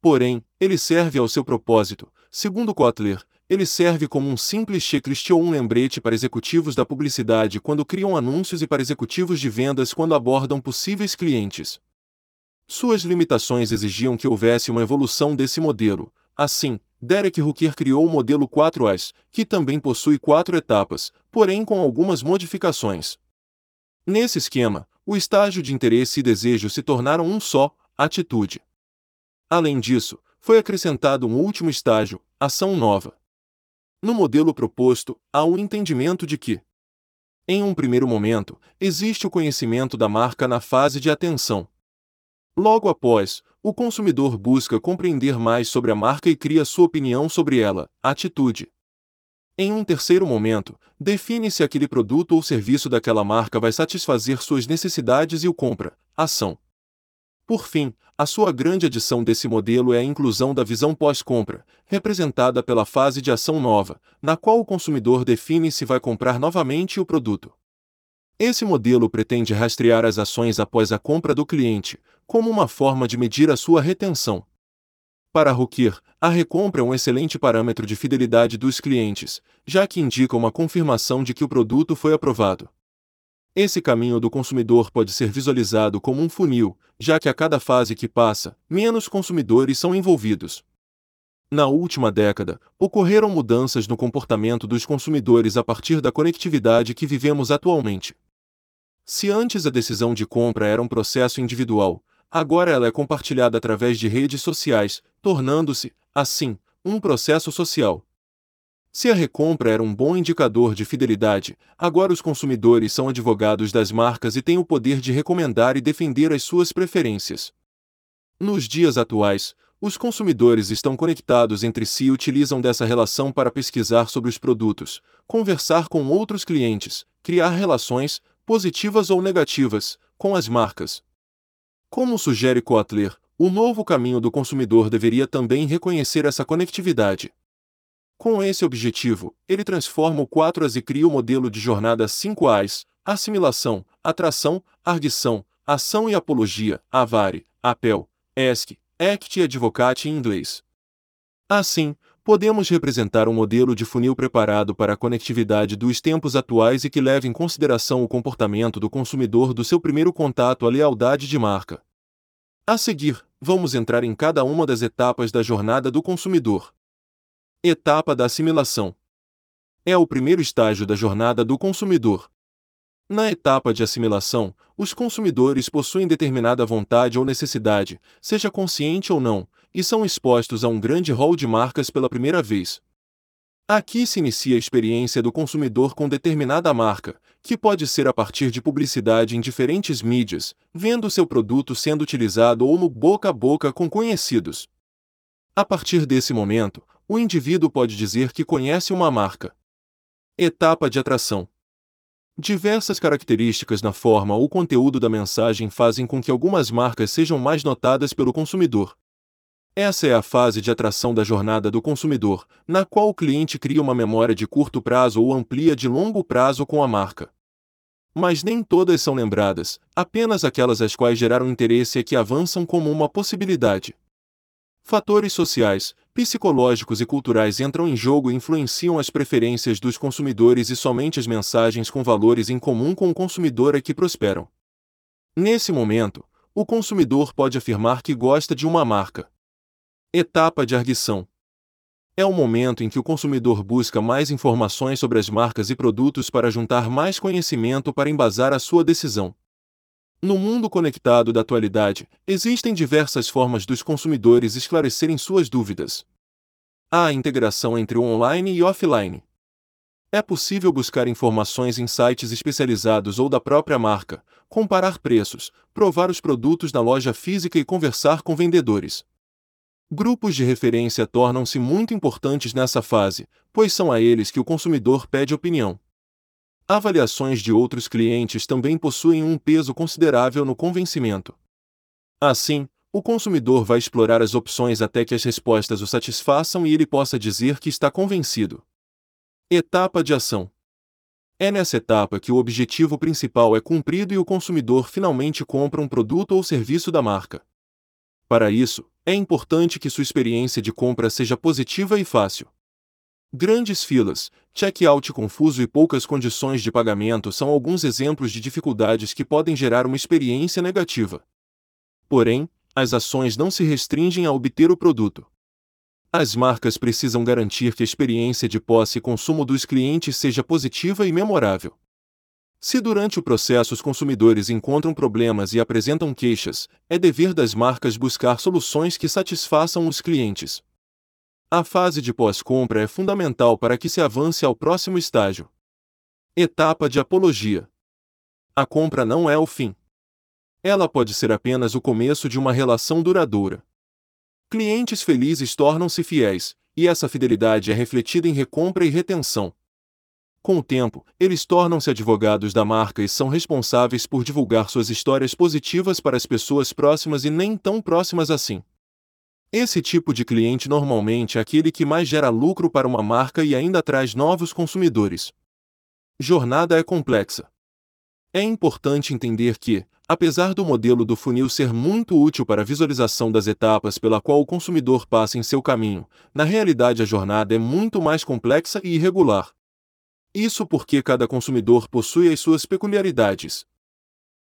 Porém, ele serve ao seu propósito. Segundo Kotler, ele serve como um simples checklist ou um lembrete para executivos da publicidade quando criam anúncios e para executivos de vendas quando abordam possíveis clientes. Suas limitações exigiam que houvesse uma evolução desse modelo. Assim, Derek Hooker criou o modelo 4As, que também possui quatro etapas, porém com algumas modificações. Nesse esquema, o estágio de interesse e desejo se tornaram um só, atitude. Além disso, foi acrescentado um último estágio, ação nova. No modelo proposto, há o um entendimento de que, em um primeiro momento, existe o conhecimento da marca na fase de atenção. Logo após, o consumidor busca compreender mais sobre a marca e cria sua opinião sobre ela, atitude. Em um terceiro momento, define se aquele produto ou serviço daquela marca vai satisfazer suas necessidades e o compra, ação. Por fim, a sua grande adição desse modelo é a inclusão da visão pós-compra, representada pela fase de ação nova, na qual o consumidor define se vai comprar novamente o produto. Esse modelo pretende rastrear as ações após a compra do cliente, como uma forma de medir a sua retenção. Para Rukir, a recompra é um excelente parâmetro de fidelidade dos clientes, já que indica uma confirmação de que o produto foi aprovado. Esse caminho do consumidor pode ser visualizado como um funil, já que a cada fase que passa, menos consumidores são envolvidos. Na última década, ocorreram mudanças no comportamento dos consumidores a partir da conectividade que vivemos atualmente. Se antes a decisão de compra era um processo individual, agora ela é compartilhada através de redes sociais, tornando-se, assim, um processo social. Se a recompra era um bom indicador de fidelidade, agora os consumidores são advogados das marcas e têm o poder de recomendar e defender as suas preferências. Nos dias atuais, os consumidores estão conectados entre si e utilizam dessa relação para pesquisar sobre os produtos, conversar com outros clientes, criar relações, positivas ou negativas, com as marcas. Como sugere Kotler, o novo caminho do consumidor deveria também reconhecer essa conectividade. Com esse objetivo, ele transforma o 4As e cria o modelo de jornada 5As, assimilação, atração, ardição, ação e apologia, avari, apel, esc, act e advocate em inglês. Assim, podemos representar um modelo de funil preparado para a conectividade dos tempos atuais e que leva em consideração o comportamento do consumidor do seu primeiro contato à lealdade de marca. A seguir, vamos entrar em cada uma das etapas da jornada do consumidor. Etapa da assimilação. É o primeiro estágio da jornada do consumidor. Na etapa de assimilação, os consumidores possuem determinada vontade ou necessidade, seja consciente ou não, e são expostos a um grande rol de marcas pela primeira vez. Aqui se inicia a experiência do consumidor com determinada marca, que pode ser a partir de publicidade em diferentes mídias, vendo seu produto sendo utilizado ou no boca a boca com conhecidos. A partir desse momento, o indivíduo pode dizer que conhece uma marca. Etapa de atração. Diversas características na forma ou conteúdo da mensagem fazem com que algumas marcas sejam mais notadas pelo consumidor. Essa é a fase de atração da jornada do consumidor, na qual o cliente cria uma memória de curto prazo ou amplia de longo prazo com a marca. Mas nem todas são lembradas, apenas aquelas às quais geraram interesse e que avançam como uma possibilidade. Fatores sociais, psicológicos e culturais entram em jogo e influenciam as preferências dos consumidores e somente as mensagens com valores em comum com o consumidor é que prosperam. Nesse momento, o consumidor pode afirmar que gosta de uma marca, Etapa de arguição. É o momento em que o consumidor busca mais informações sobre as marcas e produtos para juntar mais conhecimento para embasar a sua decisão. No mundo conectado da atualidade, existem diversas formas dos consumidores esclarecerem suas dúvidas. Há a integração entre o online e offline. É possível buscar informações em sites especializados ou da própria marca, comparar preços, provar os produtos na loja física e conversar com vendedores. Grupos de referência tornam-se muito importantes nessa fase, pois são a eles que o consumidor pede opinião. Avaliações de outros clientes também possuem um peso considerável no convencimento. Assim, o consumidor vai explorar as opções até que as respostas o satisfaçam e ele possa dizer que está convencido. Etapa de ação. É nessa etapa que o objetivo principal é cumprido e o consumidor finalmente compra um produto ou serviço da marca. Para isso, é importante que sua experiência de compra seja positiva e fácil. Grandes filas, check-out confuso e poucas condições de pagamento são alguns exemplos de dificuldades que podem gerar uma experiência negativa. Porém, as ações não se restringem a obter o produto. As marcas precisam garantir que a experiência de posse e consumo dos clientes seja positiva e memorável. Se durante o processo os consumidores encontram problemas e apresentam queixas, é dever das marcas buscar soluções que satisfaçam os clientes. A fase de pós-compra é fundamental para que se avance ao próximo estágio. Etapa de apologia. A compra não é o fim. Ela pode ser apenas o começo de uma relação duradoura. Clientes felizes tornam-se fiéis, e essa fidelidade é refletida em recompra e retenção. Com o tempo, eles tornam-se advogados da marca e são responsáveis por divulgar suas histórias positivas para as pessoas próximas e nem tão próximas assim. Esse tipo de cliente normalmente é aquele que mais gera lucro para uma marca e ainda traz novos consumidores. Jornada é complexa. É importante entender que, apesar do modelo do funil ser muito útil para a visualização das etapas pela qual o consumidor passa em seu caminho, na realidade a jornada é muito mais complexa e irregular. Isso porque cada consumidor possui as suas peculiaridades.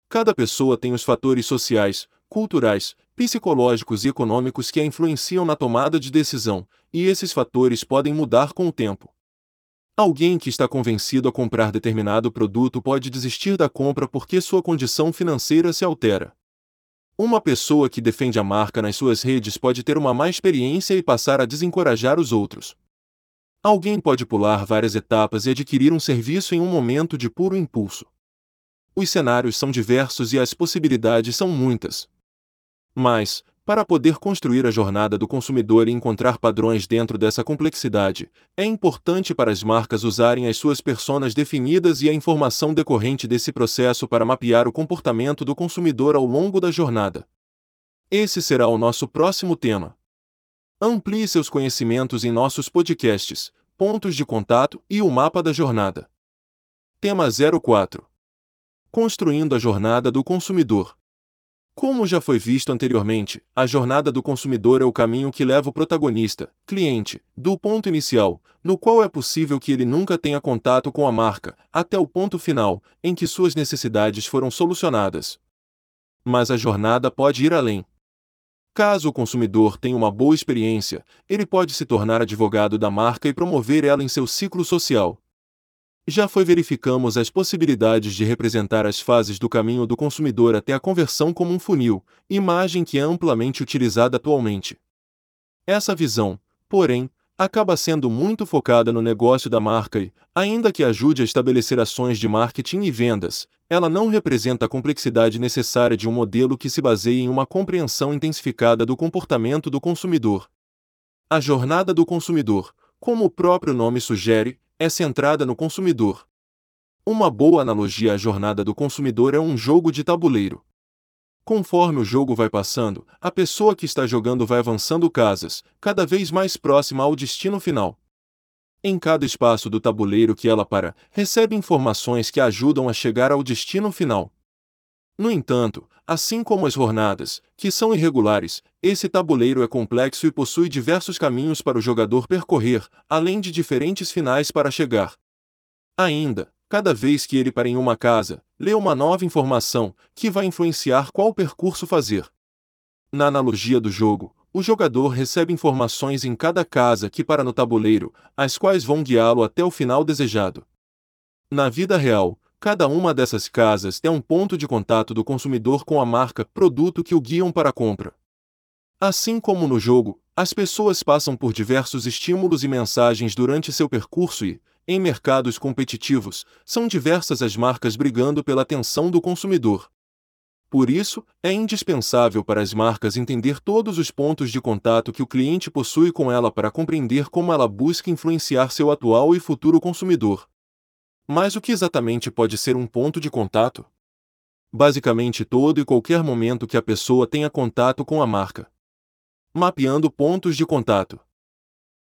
Cada pessoa tem os fatores sociais, culturais, psicológicos e econômicos que a influenciam na tomada de decisão, e esses fatores podem mudar com o tempo. Alguém que está convencido a comprar determinado produto pode desistir da compra porque sua condição financeira se altera. Uma pessoa que defende a marca nas suas redes pode ter uma má experiência e passar a desencorajar os outros. Alguém pode pular várias etapas e adquirir um serviço em um momento de puro impulso. Os cenários são diversos e as possibilidades são muitas. Mas, para poder construir a jornada do consumidor e encontrar padrões dentro dessa complexidade, é importante para as marcas usarem as suas personas definidas e a informação decorrente desse processo para mapear o comportamento do consumidor ao longo da jornada. Esse será o nosso próximo tema. Amplie seus conhecimentos em nossos podcasts, pontos de contato e o mapa da jornada. Tema 04 Construindo a jornada do consumidor. Como já foi visto anteriormente, a jornada do consumidor é o caminho que leva o protagonista, cliente, do ponto inicial, no qual é possível que ele nunca tenha contato com a marca, até o ponto final, em que suas necessidades foram solucionadas. Mas a jornada pode ir além. Caso o consumidor tenha uma boa experiência, ele pode se tornar advogado da marca e promover ela em seu ciclo social, já foi verificamos as possibilidades de representar as fases do caminho do consumidor até a conversão como um funil, imagem que é amplamente utilizada atualmente. Essa visão, porém, acaba sendo muito focada no negócio da marca e, ainda que ajude a estabelecer ações de marketing e vendas, ela não representa a complexidade necessária de um modelo que se baseie em uma compreensão intensificada do comportamento do consumidor. A jornada do consumidor, como o próprio nome sugere, é centrada no consumidor. Uma boa analogia à jornada do consumidor é um jogo de tabuleiro. Conforme o jogo vai passando, a pessoa que está jogando vai avançando casas, cada vez mais próxima ao destino final. Em cada espaço do tabuleiro que ela para, recebe informações que a ajudam a chegar ao destino final. No entanto, assim como as jornadas, que são irregulares, esse tabuleiro é complexo e possui diversos caminhos para o jogador percorrer, além de diferentes finais para chegar. Ainda, cada vez que ele para em uma casa, lê uma nova informação, que vai influenciar qual percurso fazer. Na analogia do jogo, o jogador recebe informações em cada casa que para no tabuleiro, as quais vão guiá-lo até o final desejado. Na vida real, Cada uma dessas casas é um ponto de contato do consumidor com a marca, produto que o guiam para a compra. Assim como no jogo, as pessoas passam por diversos estímulos e mensagens durante seu percurso e, em mercados competitivos, são diversas as marcas brigando pela atenção do consumidor. Por isso, é indispensável para as marcas entender todos os pontos de contato que o cliente possui com ela para compreender como ela busca influenciar seu atual e futuro consumidor. Mas o que exatamente pode ser um ponto de contato? Basicamente todo e qualquer momento que a pessoa tenha contato com a marca. Mapeando pontos de contato.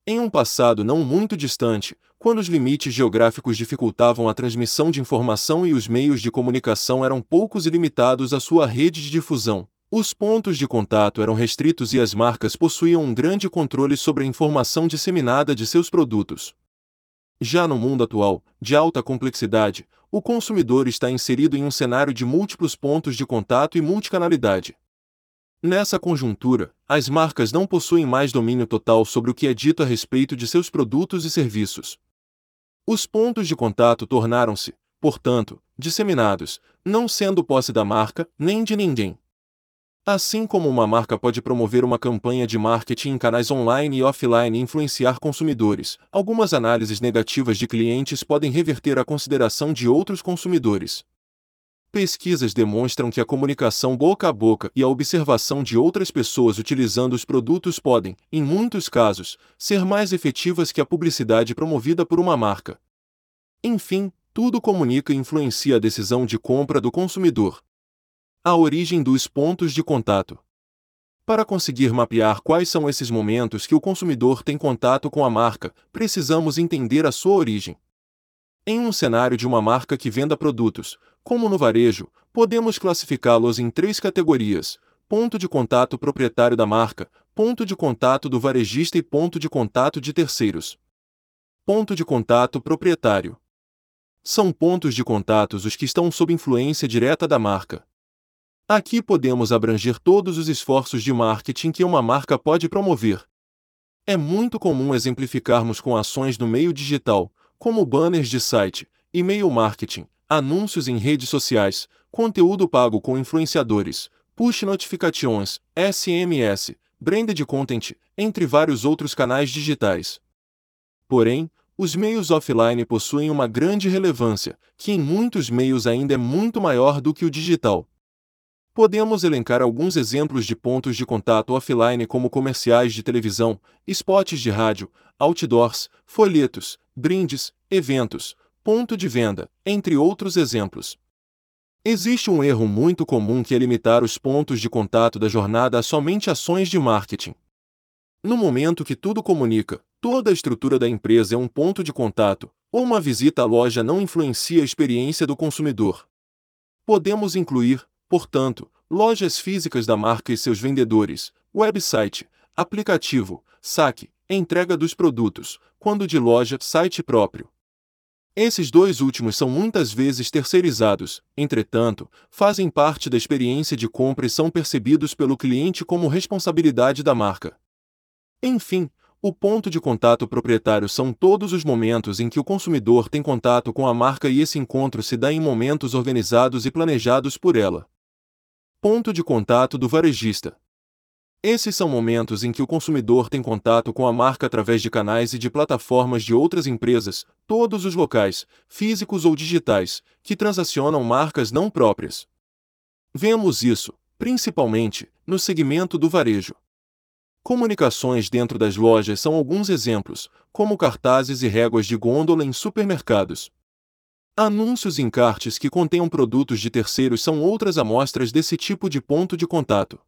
Em um passado não muito distante, quando os limites geográficos dificultavam a transmissão de informação e os meios de comunicação eram poucos e limitados à sua rede de difusão, os pontos de contato eram restritos e as marcas possuíam um grande controle sobre a informação disseminada de seus produtos. Já no mundo atual, de alta complexidade, o consumidor está inserido em um cenário de múltiplos pontos de contato e multicanalidade. Nessa conjuntura, as marcas não possuem mais domínio total sobre o que é dito a respeito de seus produtos e serviços. Os pontos de contato tornaram-se, portanto, disseminados, não sendo posse da marca nem de ninguém. Assim como uma marca pode promover uma campanha de marketing em canais online e offline e influenciar consumidores, algumas análises negativas de clientes podem reverter a consideração de outros consumidores. Pesquisas demonstram que a comunicação boca a boca e a observação de outras pessoas utilizando os produtos podem, em muitos casos, ser mais efetivas que a publicidade promovida por uma marca. Enfim, tudo comunica e influencia a decisão de compra do consumidor. A origem dos pontos de contato. Para conseguir mapear quais são esses momentos que o consumidor tem contato com a marca, precisamos entender a sua origem. Em um cenário de uma marca que venda produtos, como no varejo, podemos classificá-los em três categorias: ponto de contato proprietário da marca, ponto de contato do varejista e ponto de contato de terceiros. Ponto de contato proprietário. São pontos de contatos os que estão sob influência direta da marca. Aqui podemos abranger todos os esforços de marketing que uma marca pode promover. É muito comum exemplificarmos com ações no meio digital, como banners de site, e-mail marketing, anúncios em redes sociais, conteúdo pago com influenciadores, push notifications, SMS, branded content, entre vários outros canais digitais. Porém, os meios offline possuem uma grande relevância, que em muitos meios ainda é muito maior do que o digital. Podemos elencar alguns exemplos de pontos de contato offline como comerciais de televisão, spots de rádio, outdoors, folhetos, brindes, eventos, ponto de venda, entre outros exemplos. Existe um erro muito comum que é limitar os pontos de contato da jornada a somente ações de marketing. No momento que tudo comunica, toda a estrutura da empresa é um ponto de contato, ou uma visita à loja não influencia a experiência do consumidor. Podemos incluir, portanto, lojas físicas da marca e seus vendedores, website, aplicativo, saque, entrega dos produtos, quando de loja, site próprio. Esses dois últimos são muitas vezes terceirizados, entretanto, fazem parte da experiência de compra e são percebidos pelo cliente como responsabilidade da marca. Enfim, o ponto de contato proprietário são todos os momentos em que o consumidor tem contato com a marca e esse encontro se dá em momentos organizados e planejados por ela. Ponto de contato do varejista. Esses são momentos em que o consumidor tem contato com a marca através de canais e de plataformas de outras empresas, todos os locais, físicos ou digitais, que transacionam marcas não próprias. Vemos isso, principalmente, no segmento do varejo. Comunicações dentro das lojas são alguns exemplos, como cartazes e réguas de gôndola em supermercados. Anúncios em cartes que contenham produtos de terceiros são outras amostras desse tipo de ponto de contato.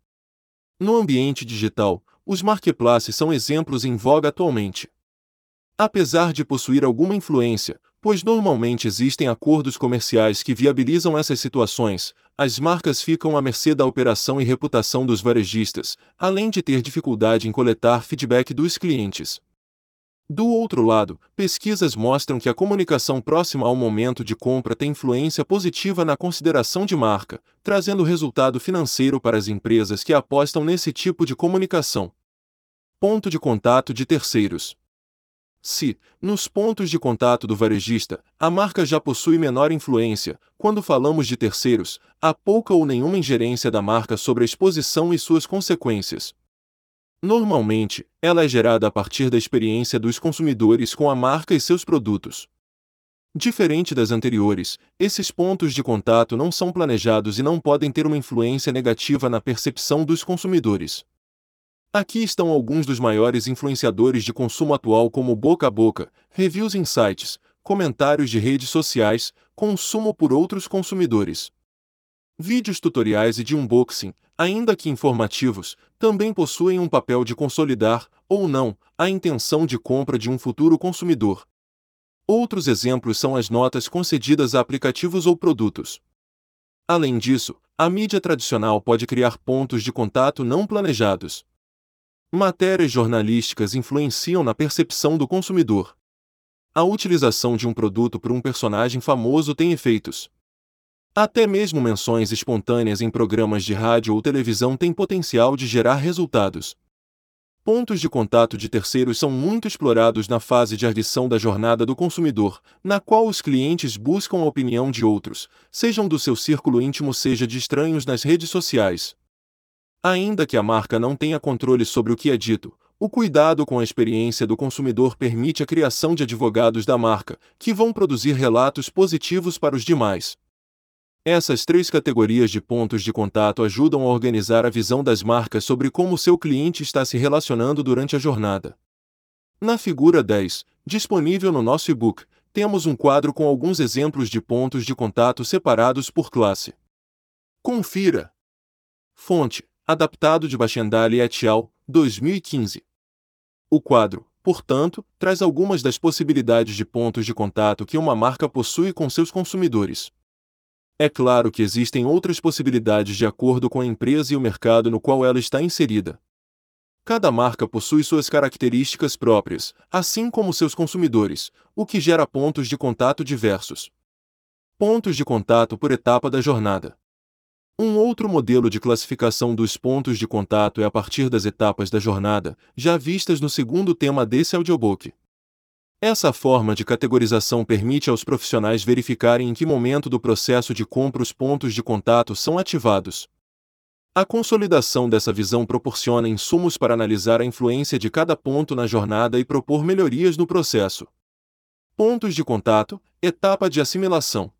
No ambiente digital, os marketplaces são exemplos em voga atualmente. Apesar de possuir alguma influência, pois normalmente existem acordos comerciais que viabilizam essas situações, as marcas ficam à mercê da operação e reputação dos varejistas, além de ter dificuldade em coletar feedback dos clientes. Do outro lado, pesquisas mostram que a comunicação próxima ao momento de compra tem influência positiva na consideração de marca, trazendo resultado financeiro para as empresas que apostam nesse tipo de comunicação. Ponto de contato de terceiros. Se, nos pontos de contato do varejista, a marca já possui menor influência, quando falamos de terceiros, há pouca ou nenhuma ingerência da marca sobre a exposição e suas consequências. Normalmente, ela é gerada a partir da experiência dos consumidores com a marca e seus produtos. Diferente das anteriores, esses pontos de contato não são planejados e não podem ter uma influência negativa na percepção dos consumidores. Aqui estão alguns dos maiores influenciadores de consumo atual, como boca a boca, reviews em sites, comentários de redes sociais, consumo por outros consumidores. Vídeos tutoriais e de unboxing, ainda que informativos, também possuem um papel de consolidar, ou não, a intenção de compra de um futuro consumidor. Outros exemplos são as notas concedidas a aplicativos ou produtos. Além disso, a mídia tradicional pode criar pontos de contato não planejados. Matérias jornalísticas influenciam na percepção do consumidor. A utilização de um produto por um personagem famoso tem efeitos. Até mesmo menções espontâneas em programas de rádio ou televisão têm potencial de gerar resultados. Pontos de contato de terceiros são muito explorados na fase de arguição da jornada do consumidor, na qual os clientes buscam a opinião de outros, sejam do seu círculo íntimo, seja de estranhos nas redes sociais. Ainda que a marca não tenha controle sobre o que é dito, o cuidado com a experiência do consumidor permite a criação de advogados da marca, que vão produzir relatos positivos para os demais. Essas três categorias de pontos de contato ajudam a organizar a visão das marcas sobre como seu cliente está se relacionando durante a jornada. Na figura 10, disponível no nosso e-book, temos um quadro com alguns exemplos de pontos de contato separados por classe. Confira. Fonte: Adaptado de Bachendali et al., 2015. O quadro, portanto, traz algumas das possibilidades de pontos de contato que uma marca possui com seus consumidores. É claro que existem outras possibilidades de acordo com a empresa e o mercado no qual ela está inserida. Cada marca possui suas características próprias, assim como seus consumidores, o que gera pontos de contato diversos. Pontos de contato por etapa da jornada. Um outro modelo de classificação dos pontos de contato é a partir das etapas da jornada, já vistas no segundo tema desse audiobook. Essa forma de categorização permite aos profissionais verificarem em que momento do processo de compra os pontos de contato são ativados. A consolidação dessa visão proporciona insumos para analisar a influência de cada ponto na jornada e propor melhorias no processo. Pontos de contato, etapa de assimilação.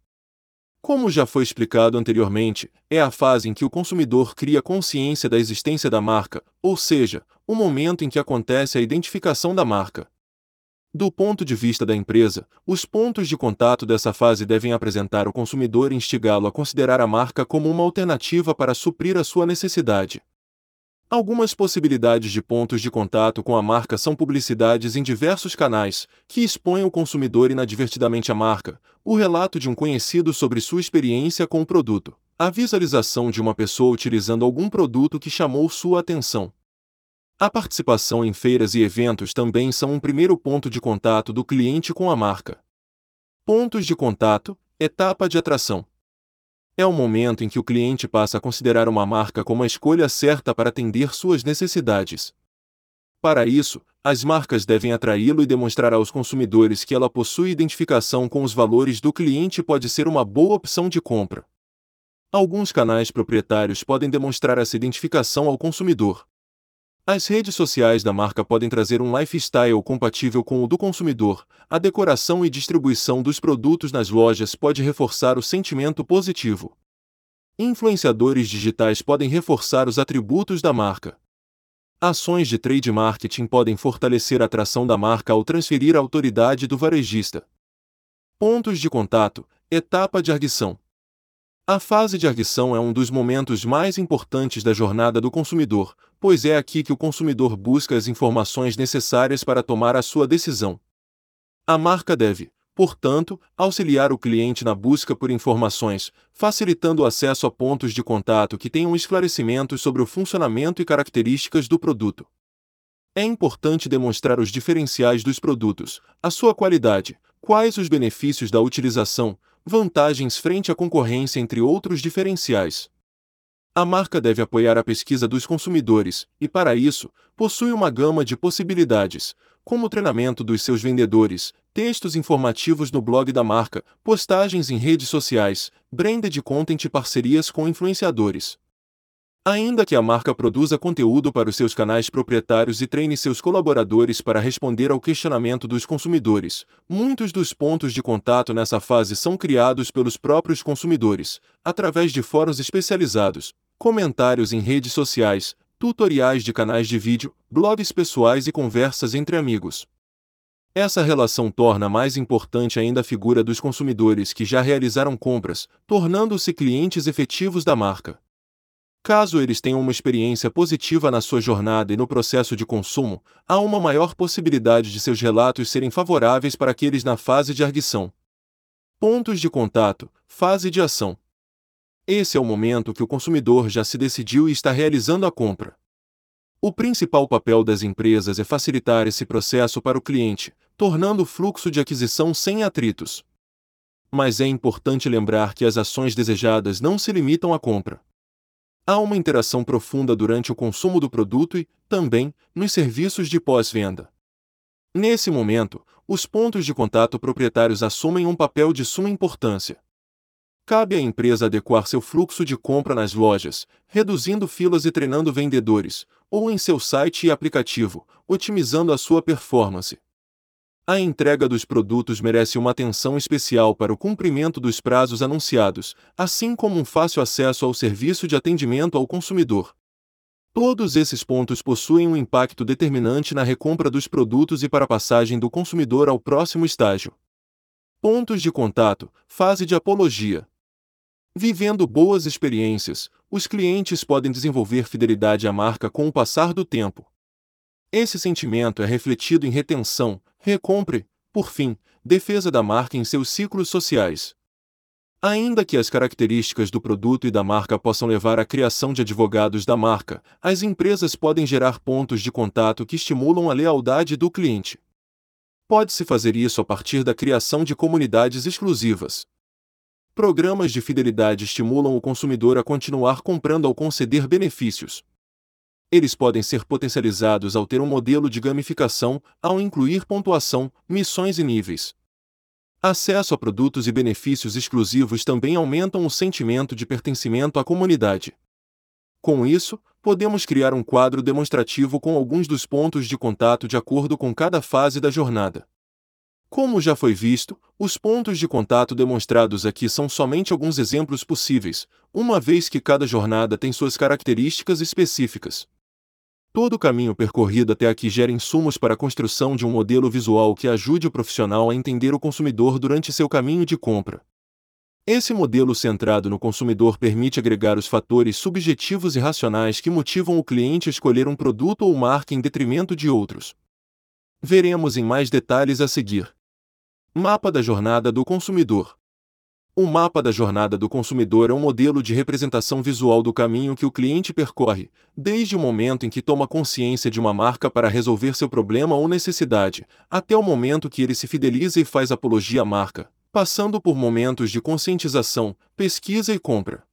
Como já foi explicado anteriormente, é a fase em que o consumidor cria consciência da existência da marca, ou seja, o momento em que acontece a identificação da marca. Do ponto de vista da empresa, os pontos de contato dessa fase devem apresentar o consumidor e instigá-lo a considerar a marca como uma alternativa para suprir a sua necessidade. Algumas possibilidades de pontos de contato com a marca são publicidades em diversos canais, que expõem o consumidor inadvertidamente à marca, o relato de um conhecido sobre sua experiência com o produto, a visualização de uma pessoa utilizando algum produto que chamou sua atenção, a participação em feiras e eventos também são um primeiro ponto de contato do cliente com a marca. Pontos de contato, etapa de atração. É o momento em que o cliente passa a considerar uma marca como a escolha certa para atender suas necessidades. Para isso, as marcas devem atraí-lo e demonstrar aos consumidores que ela possui identificação com os valores do cliente e pode ser uma boa opção de compra. Alguns canais proprietários podem demonstrar essa identificação ao consumidor, as redes sociais da marca podem trazer um lifestyle compatível com o do consumidor. A decoração e distribuição dos produtos nas lojas pode reforçar o sentimento positivo. Influenciadores digitais podem reforçar os atributos da marca. Ações de trade marketing podem fortalecer a atração da marca ao transferir a autoridade do varejista. Pontos de contato, etapa de arguição. A fase de arguição é um dos momentos mais importantes da jornada do consumidor, pois é aqui que o consumidor busca as informações necessárias para tomar a sua decisão. A marca deve, portanto, auxiliar o cliente na busca por informações, facilitando o acesso a pontos de contato que tenham esclarecimentos sobre o funcionamento e características do produto. É importante demonstrar os diferenciais dos produtos, a sua qualidade, quais os benefícios da utilização, vantagens frente à concorrência, entre outros diferenciais. A marca deve apoiar a pesquisa dos consumidores e, para isso, possui uma gama de possibilidades, como o treinamento dos seus vendedores, textos informativos no blog da marca, postagens em redes sociais, branded content e parcerias com influenciadores. Ainda que a marca produza conteúdo para os seus canais proprietários e treine seus colaboradores para responder ao questionamento dos consumidores, muitos dos pontos de contato nessa fase são criados pelos próprios consumidores, através de fóruns especializados, comentários em redes sociais, tutoriais de canais de vídeo, blogs pessoais e conversas entre amigos. Essa relação torna mais importante ainda a figura dos consumidores que já realizaram compras, tornando-se clientes efetivos da marca. Caso eles tenham uma experiência positiva na sua jornada e no processo de consumo, há uma maior possibilidade de seus relatos serem favoráveis para aqueles na fase de arguição. Pontos de contato, fase de ação. Esse é o momento que o consumidor já se decidiu e está realizando a compra. O principal papel das empresas é facilitar esse processo para o cliente, tornando o fluxo de aquisição sem atritos. Mas é importante lembrar que as ações desejadas não se limitam à compra. Há uma interação profunda durante o consumo do produto e, também, nos serviços de pós-venda. Nesse momento, os pontos de contato proprietários assumem um papel de suma importância. Cabe à empresa adequar seu fluxo de compra nas lojas, reduzindo filas e treinando vendedores, ou em seu site e aplicativo, otimizando a sua performance. A entrega dos produtos merece uma atenção especial para o cumprimento dos prazos anunciados, assim como um fácil acesso ao serviço de atendimento ao consumidor. Todos esses pontos possuem um impacto determinante na recompra dos produtos e para a passagem do consumidor ao próximo estágio. Pontos de contato, fase de apologia. Vivendo boas experiências, os clientes podem desenvolver fidelidade à marca com o passar do tempo. Esse sentimento é refletido em retenção, recompre, por fim, defesa da marca em seus ciclos sociais. Ainda que as características do produto e da marca possam levar à criação de advogados da marca, as empresas podem gerar pontos de contato que estimulam a lealdade do cliente. Pode-se fazer isso a partir da criação de comunidades exclusivas. Programas de fidelidade estimulam o consumidor a continuar comprando ao conceder benefícios, eles podem ser potencializados ao ter um modelo de gamificação, ao incluir pontuação, missões e níveis. Acesso a produtos e benefícios exclusivos também aumentam o sentimento de pertencimento à comunidade. Com isso, podemos criar um quadro demonstrativo com alguns dos pontos de contato de acordo com cada fase da jornada. Como já foi visto, os pontos de contato demonstrados aqui são somente alguns exemplos possíveis, uma vez que cada jornada tem suas características específicas. Todo o caminho percorrido até aqui gera insumos para a construção de um modelo visual que ajude o profissional a entender o consumidor durante seu caminho de compra. Esse modelo centrado no consumidor permite agregar os fatores subjetivos e racionais que motivam o cliente a escolher um produto ou marca em detrimento de outros. Veremos em mais detalhes a seguir. Mapa da jornada do consumidor. O mapa da jornada do consumidor é um modelo de representação visual do caminho que o cliente percorre, desde o momento em que toma consciência de uma marca para resolver seu problema ou necessidade, até o momento que ele se fideliza e faz apologia à marca, passando por momentos de conscientização, pesquisa e compra.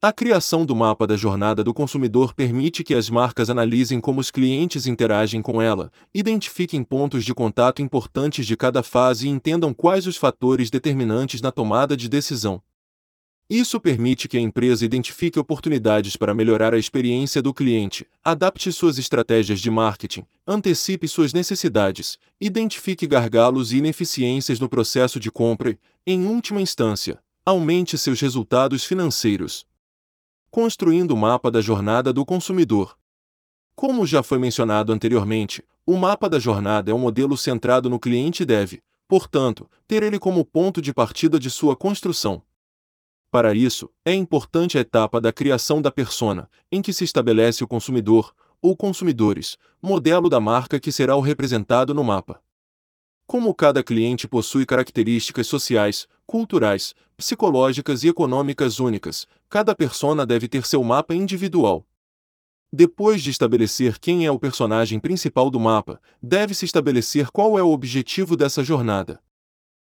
A criação do mapa da jornada do consumidor permite que as marcas analisem como os clientes interagem com ela, identifiquem pontos de contato importantes de cada fase e entendam quais os fatores determinantes na tomada de decisão. Isso permite que a empresa identifique oportunidades para melhorar a experiência do cliente, adapte suas estratégias de marketing, antecipe suas necessidades, identifique gargalos e ineficiências no processo de compra e, em última instância, aumente seus resultados financeiros construindo o mapa da jornada do consumidor. Como já foi mencionado anteriormente, o mapa da jornada é um modelo centrado no cliente e deve, portanto, ter ele como ponto de partida de sua construção. Para isso, é importante a etapa da criação da persona, em que se estabelece o consumidor, ou consumidores, modelo da marca que será o representado no mapa. Como cada cliente possui características sociais, culturais, psicológicas e econômicas únicas, cada persona deve ter seu mapa individual. Depois de estabelecer quem é o personagem principal do mapa, deve-se estabelecer qual é o objetivo dessa jornada.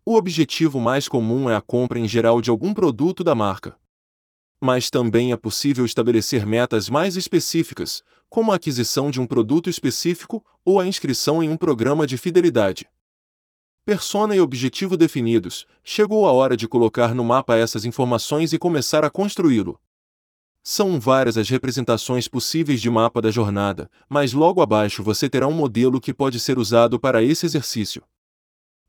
O objetivo mais comum é a compra em geral de algum produto da marca. Mas também é possível estabelecer metas mais específicas, como a aquisição de um produto específico ou a inscrição em um programa de fidelidade persona e objetivo definidos, chegou a hora de colocar no mapa essas informações e começar a construí-lo. São várias as representações possíveis de mapa da jornada, mas logo abaixo você terá um modelo que pode ser usado para esse exercício.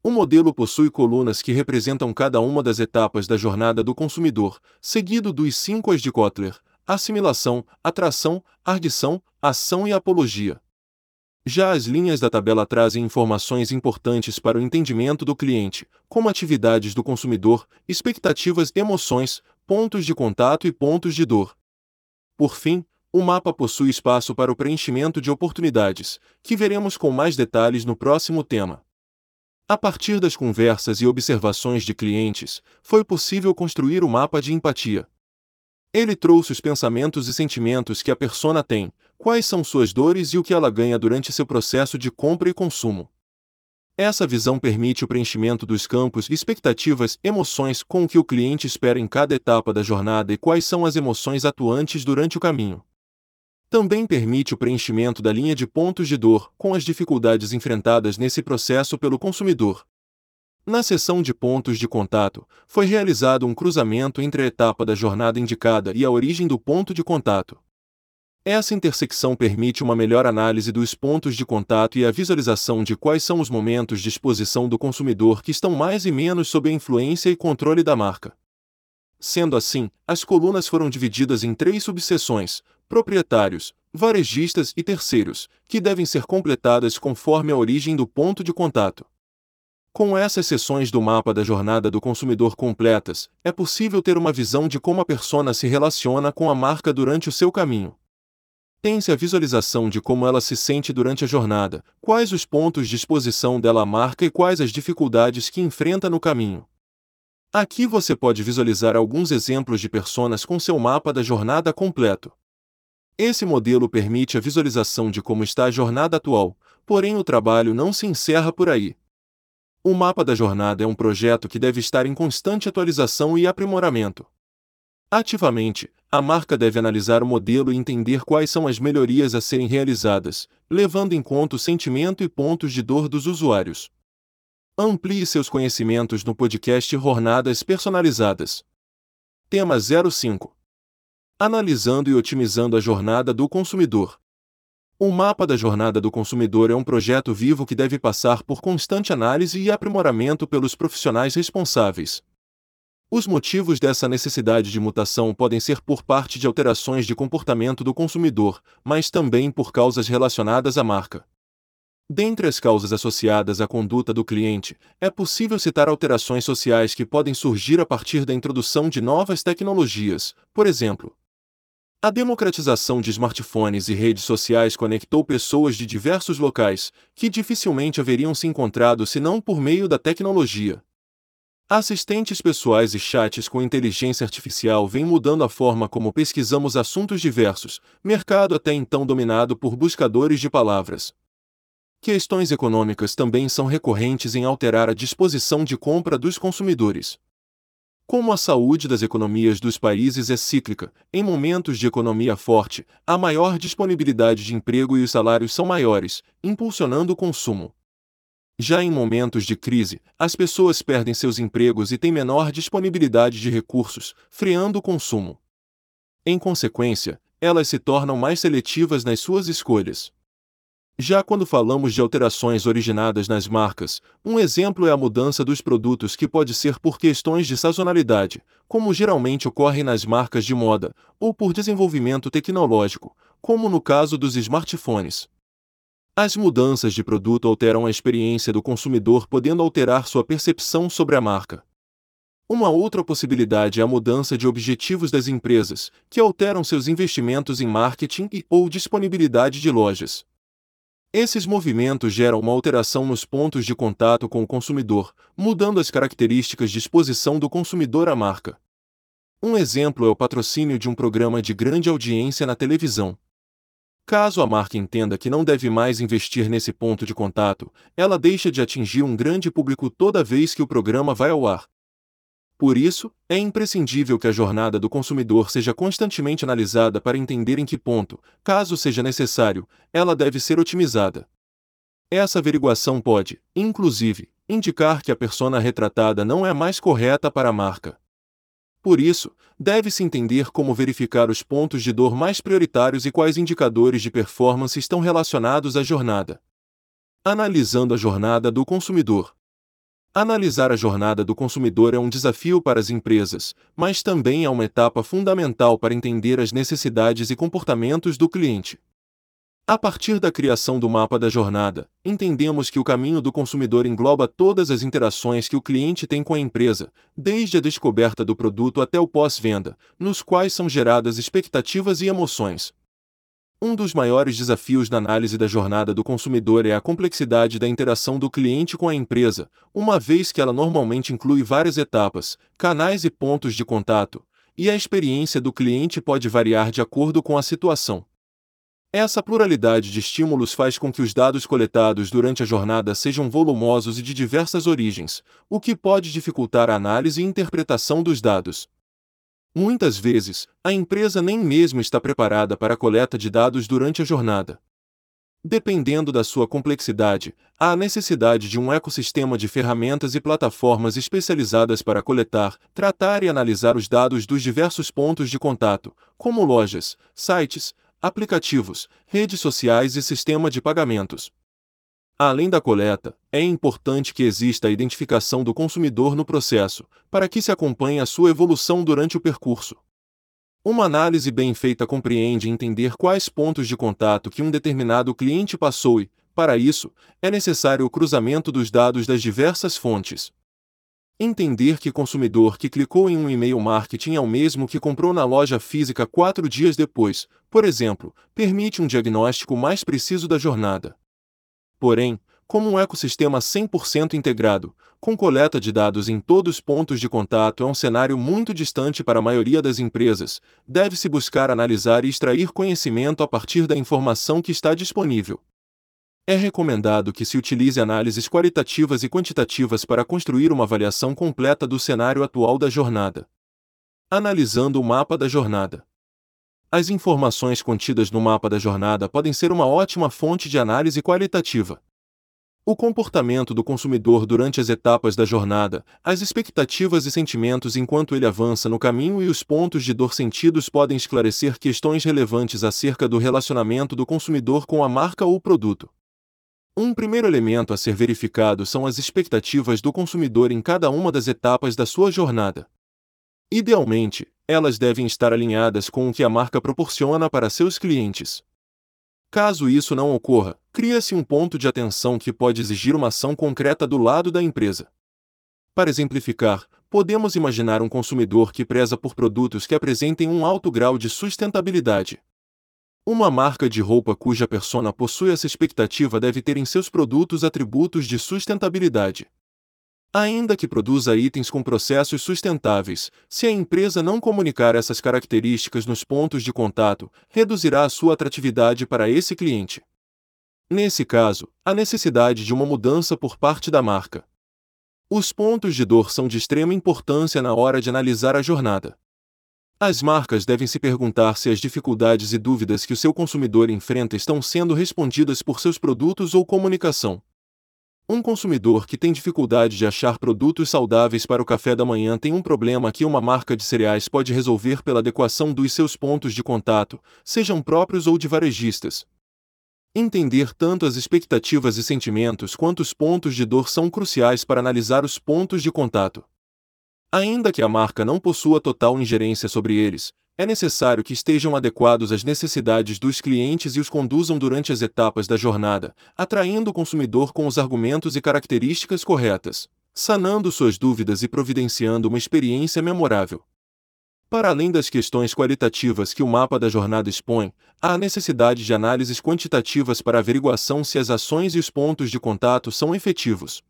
O modelo possui colunas que representam cada uma das etapas da jornada do consumidor, seguido dos cinco As de Kotler: assimilação, atração, ardição, ação e apologia. Já as linhas da tabela trazem informações importantes para o entendimento do cliente, como atividades do consumidor, expectativas, emoções, pontos de contato e pontos de dor. Por fim, o mapa possui espaço para o preenchimento de oportunidades, que veremos com mais detalhes no próximo tema. A partir das conversas e observações de clientes, foi possível construir o mapa de empatia. Ele trouxe os pensamentos e sentimentos que a persona tem, quais são suas dores e o que ela ganha durante seu processo de compra e consumo. Essa visão permite o preenchimento dos campos de expectativas, emoções com o que o cliente espera em cada etapa da jornada e quais são as emoções atuantes durante o caminho. Também permite o preenchimento da linha de pontos de dor, com as dificuldades enfrentadas nesse processo pelo consumidor. Na seção de pontos de contato, foi realizado um cruzamento entre a etapa da jornada indicada e a origem do ponto de contato. Essa intersecção permite uma melhor análise dos pontos de contato e a visualização de quais são os momentos de exposição do consumidor que estão mais e menos sob a influência e controle da marca. Sendo assim, as colunas foram divididas em três subseções: proprietários, varejistas e terceiros, que devem ser completadas conforme a origem do ponto de contato. Com essas seções do mapa da jornada do consumidor completas, é possível ter uma visão de como a persona se relaciona com a marca durante o seu caminho. Tem-se a visualização de como ela se sente durante a jornada, quais os pontos de exposição dela à marca e quais as dificuldades que enfrenta no caminho. Aqui você pode visualizar alguns exemplos de personas com seu mapa da jornada completo. Esse modelo permite a visualização de como está a jornada atual, porém o trabalho não se encerra por aí. O mapa da jornada é um projeto que deve estar em constante atualização e aprimoramento. Ativamente, a marca deve analisar o modelo e entender quais são as melhorias a serem realizadas, levando em conta o sentimento e pontos de dor dos usuários. Amplie seus conhecimentos no podcast Jornadas Personalizadas. Tema 05 analisando e otimizando a jornada do consumidor. O mapa da jornada do consumidor é um projeto vivo que deve passar por constante análise e aprimoramento pelos profissionais responsáveis. Os motivos dessa necessidade de mutação podem ser por parte de alterações de comportamento do consumidor, mas também por causas relacionadas à marca. Dentre as causas associadas à conduta do cliente, é possível citar alterações sociais que podem surgir a partir da introdução de novas tecnologias, por exemplo, a democratização de smartphones e redes sociais conectou pessoas de diversos locais, que dificilmente haveriam se encontrado senão por meio da tecnologia. Assistentes pessoais e chats com inteligência artificial vêm mudando a forma como pesquisamos assuntos diversos, mercado até então dominado por buscadores de palavras. Questões econômicas também são recorrentes em alterar a disposição de compra dos consumidores. Como a saúde das economias dos países é cíclica, em momentos de economia forte, há maior disponibilidade de emprego e os salários são maiores, impulsionando o consumo. Já em momentos de crise, as pessoas perdem seus empregos e têm menor disponibilidade de recursos, freando o consumo. Em consequência, elas se tornam mais seletivas nas suas escolhas. Já quando falamos de alterações originadas nas marcas, um exemplo é a mudança dos produtos que pode ser por questões de sazonalidade, como geralmente ocorre nas marcas de moda, ou por desenvolvimento tecnológico, como no caso dos smartphones. As mudanças de produto alteram a experiência do consumidor, podendo alterar sua percepção sobre a marca. Uma outra possibilidade é a mudança de objetivos das empresas, que alteram seus investimentos em marketing e ou disponibilidade de lojas. Esses movimentos geram uma alteração nos pontos de contato com o consumidor, mudando as características de exposição do consumidor à marca. Um exemplo é o patrocínio de um programa de grande audiência na televisão. Caso a marca entenda que não deve mais investir nesse ponto de contato, ela deixa de atingir um grande público toda vez que o programa vai ao ar. Por isso, é imprescindível que a jornada do consumidor seja constantemente analisada para entender em que ponto, caso seja necessário, ela deve ser otimizada. Essa averiguação pode, inclusive, indicar que a persona retratada não é mais correta para a marca. Por isso, deve-se entender como verificar os pontos de dor mais prioritários e quais indicadores de performance estão relacionados à jornada. Analisando a jornada do consumidor. Analisar a jornada do consumidor é um desafio para as empresas, mas também é uma etapa fundamental para entender as necessidades e comportamentos do cliente. A partir da criação do mapa da jornada, entendemos que o caminho do consumidor engloba todas as interações que o cliente tem com a empresa, desde a descoberta do produto até o pós-venda, nos quais são geradas expectativas e emoções. Um dos maiores desafios na análise da jornada do consumidor é a complexidade da interação do cliente com a empresa, uma vez que ela normalmente inclui várias etapas, canais e pontos de contato, e a experiência do cliente pode variar de acordo com a situação. Essa pluralidade de estímulos faz com que os dados coletados durante a jornada sejam volumosos e de diversas origens, o que pode dificultar a análise e interpretação dos dados. Muitas vezes, a empresa nem mesmo está preparada para a coleta de dados durante a jornada. Dependendo da sua complexidade, há a necessidade de um ecossistema de ferramentas e plataformas especializadas para coletar, tratar e analisar os dados dos diversos pontos de contato, como lojas, sites, aplicativos, redes sociais e sistema de pagamentos. Além da coleta, é importante que exista a identificação do consumidor no processo, para que se acompanhe a sua evolução durante o percurso. Uma análise bem feita compreende entender quais pontos de contato que um determinado cliente passou e, para isso, é necessário o cruzamento dos dados das diversas fontes. Entender que consumidor que clicou em um e-mail marketing é o mesmo que comprou na loja física quatro dias depois, por exemplo, permite um diagnóstico mais preciso da jornada. Porém, como um ecossistema 100% integrado, com coleta de dados em todos os pontos de contato é um cenário muito distante para a maioria das empresas, deve-se buscar analisar e extrair conhecimento a partir da informação que está disponível. É recomendado que se utilize análises qualitativas e quantitativas para construir uma avaliação completa do cenário atual da jornada. Analisando o mapa da jornada. As informações contidas no mapa da jornada podem ser uma ótima fonte de análise qualitativa. O comportamento do consumidor durante as etapas da jornada, as expectativas e sentimentos enquanto ele avança no caminho e os pontos de dor sentidos podem esclarecer questões relevantes acerca do relacionamento do consumidor com a marca ou produto. Um primeiro elemento a ser verificado são as expectativas do consumidor em cada uma das etapas da sua jornada. Idealmente, elas devem estar alinhadas com o que a marca proporciona para seus clientes. Caso isso não ocorra, cria-se um ponto de atenção que pode exigir uma ação concreta do lado da empresa. Para exemplificar, podemos imaginar um consumidor que preza por produtos que apresentem um alto grau de sustentabilidade. Uma marca de roupa cuja persona possui essa expectativa deve ter em seus produtos atributos de sustentabilidade. Ainda que produza itens com processos sustentáveis, se a empresa não comunicar essas características nos pontos de contato, reduzirá a sua atratividade para esse cliente. Nesse caso, há necessidade de uma mudança por parte da marca. Os pontos de dor são de extrema importância na hora de analisar a jornada. As marcas devem se perguntar se as dificuldades e dúvidas que o seu consumidor enfrenta estão sendo respondidas por seus produtos ou comunicação. Um consumidor que tem dificuldade de achar produtos saudáveis para o café da manhã tem um problema que uma marca de cereais pode resolver pela adequação dos seus pontos de contato, sejam próprios ou de varejistas. Entender tanto as expectativas e sentimentos quanto os pontos de dor são cruciais para analisar os pontos de contato. Ainda que a marca não possua total ingerência sobre eles, é necessário que estejam adequados às necessidades dos clientes e os conduzam durante as etapas da jornada, atraindo o consumidor com os argumentos e características corretas, sanando suas dúvidas e providenciando uma experiência memorável. Para além das questões qualitativas que o mapa da jornada expõe, há a necessidade de análises quantitativas para averiguação se as ações e os pontos de contato são efetivos.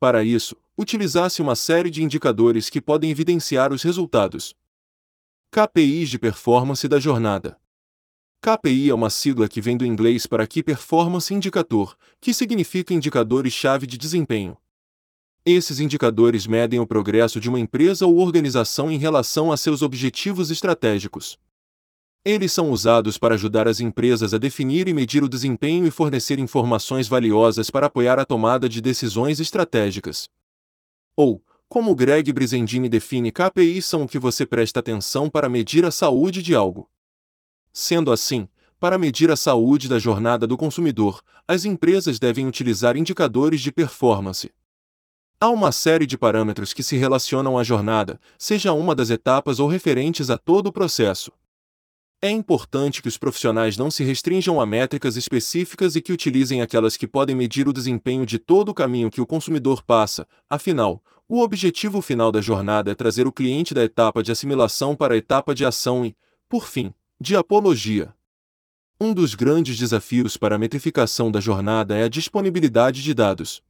Para isso, utilizasse uma série de indicadores que podem evidenciar os resultados. KPIs de performance da jornada. KPI é uma sigla que vem do inglês para Key Performance Indicator, que significa indicadores-chave de desempenho. Esses indicadores medem o progresso de uma empresa ou organização em relação a seus objetivos estratégicos. Eles são usados para ajudar as empresas a definir e medir o desempenho e fornecer informações valiosas para apoiar a tomada de decisões estratégicas. Ou, como Greg Brizendine define KPIs são o que você presta atenção para medir a saúde de algo. Sendo assim, para medir a saúde da jornada do consumidor, as empresas devem utilizar indicadores de performance. Há uma série de parâmetros que se relacionam à jornada, seja uma das etapas ou referentes a todo o processo. É importante que os profissionais não se restringam a métricas específicas e que utilizem aquelas que podem medir o desempenho de todo o caminho que o consumidor passa, afinal, o objetivo final da jornada é trazer o cliente da etapa de assimilação para a etapa de ação e, por fim, de apologia. Um dos grandes desafios para a metrificação da jornada é a disponibilidade de dados.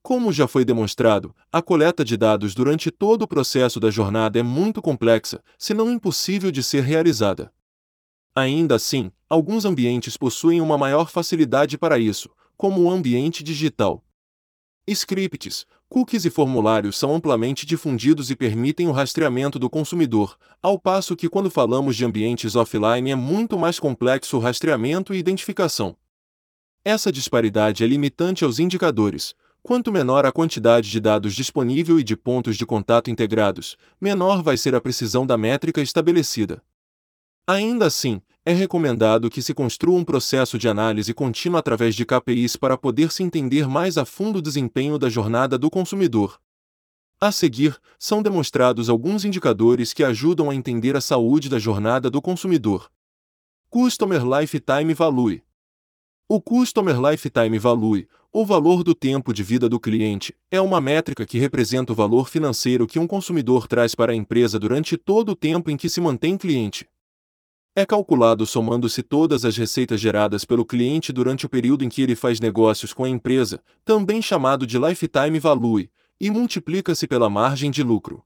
Como já foi demonstrado, a coleta de dados durante todo o processo da jornada é muito complexa, se não impossível de ser realizada. Ainda assim, alguns ambientes possuem uma maior facilidade para isso, como o ambiente digital. Scripts, cookies e formulários são amplamente difundidos e permitem o rastreamento do consumidor, ao passo que quando falamos de ambientes offline é muito mais complexo o rastreamento e identificação. Essa disparidade é limitante aos indicadores. Quanto menor a quantidade de dados disponível e de pontos de contato integrados, menor vai ser a precisão da métrica estabelecida. Ainda assim, é recomendado que se construa um processo de análise contínua através de KPIs para poder se entender mais a fundo o desempenho da jornada do consumidor. A seguir, são demonstrados alguns indicadores que ajudam a entender a saúde da jornada do consumidor. Customer Lifetime Value O Customer Lifetime Value, o valor do tempo de vida do cliente, é uma métrica que representa o valor financeiro que um consumidor traz para a empresa durante todo o tempo em que se mantém cliente é calculado somando-se todas as receitas geradas pelo cliente durante o período em que ele faz negócios com a empresa, também chamado de lifetime value, e multiplica-se pela margem de lucro.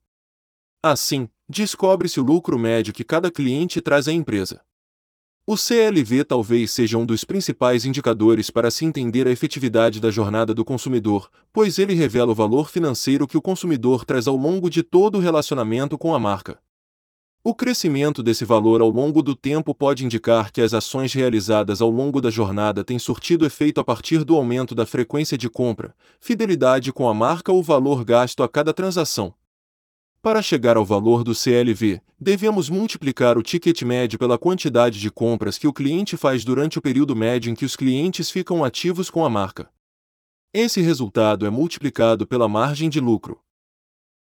Assim, descobre-se o lucro médio que cada cliente traz à empresa. O CLV talvez seja um dos principais indicadores para se entender a efetividade da jornada do consumidor, pois ele revela o valor financeiro que o consumidor traz ao longo de todo o relacionamento com a marca. O crescimento desse valor ao longo do tempo pode indicar que as ações realizadas ao longo da jornada têm surtido efeito a partir do aumento da frequência de compra, fidelidade com a marca ou valor gasto a cada transação. Para chegar ao valor do CLV, devemos multiplicar o ticket médio pela quantidade de compras que o cliente faz durante o período médio em que os clientes ficam ativos com a marca. Esse resultado é multiplicado pela margem de lucro.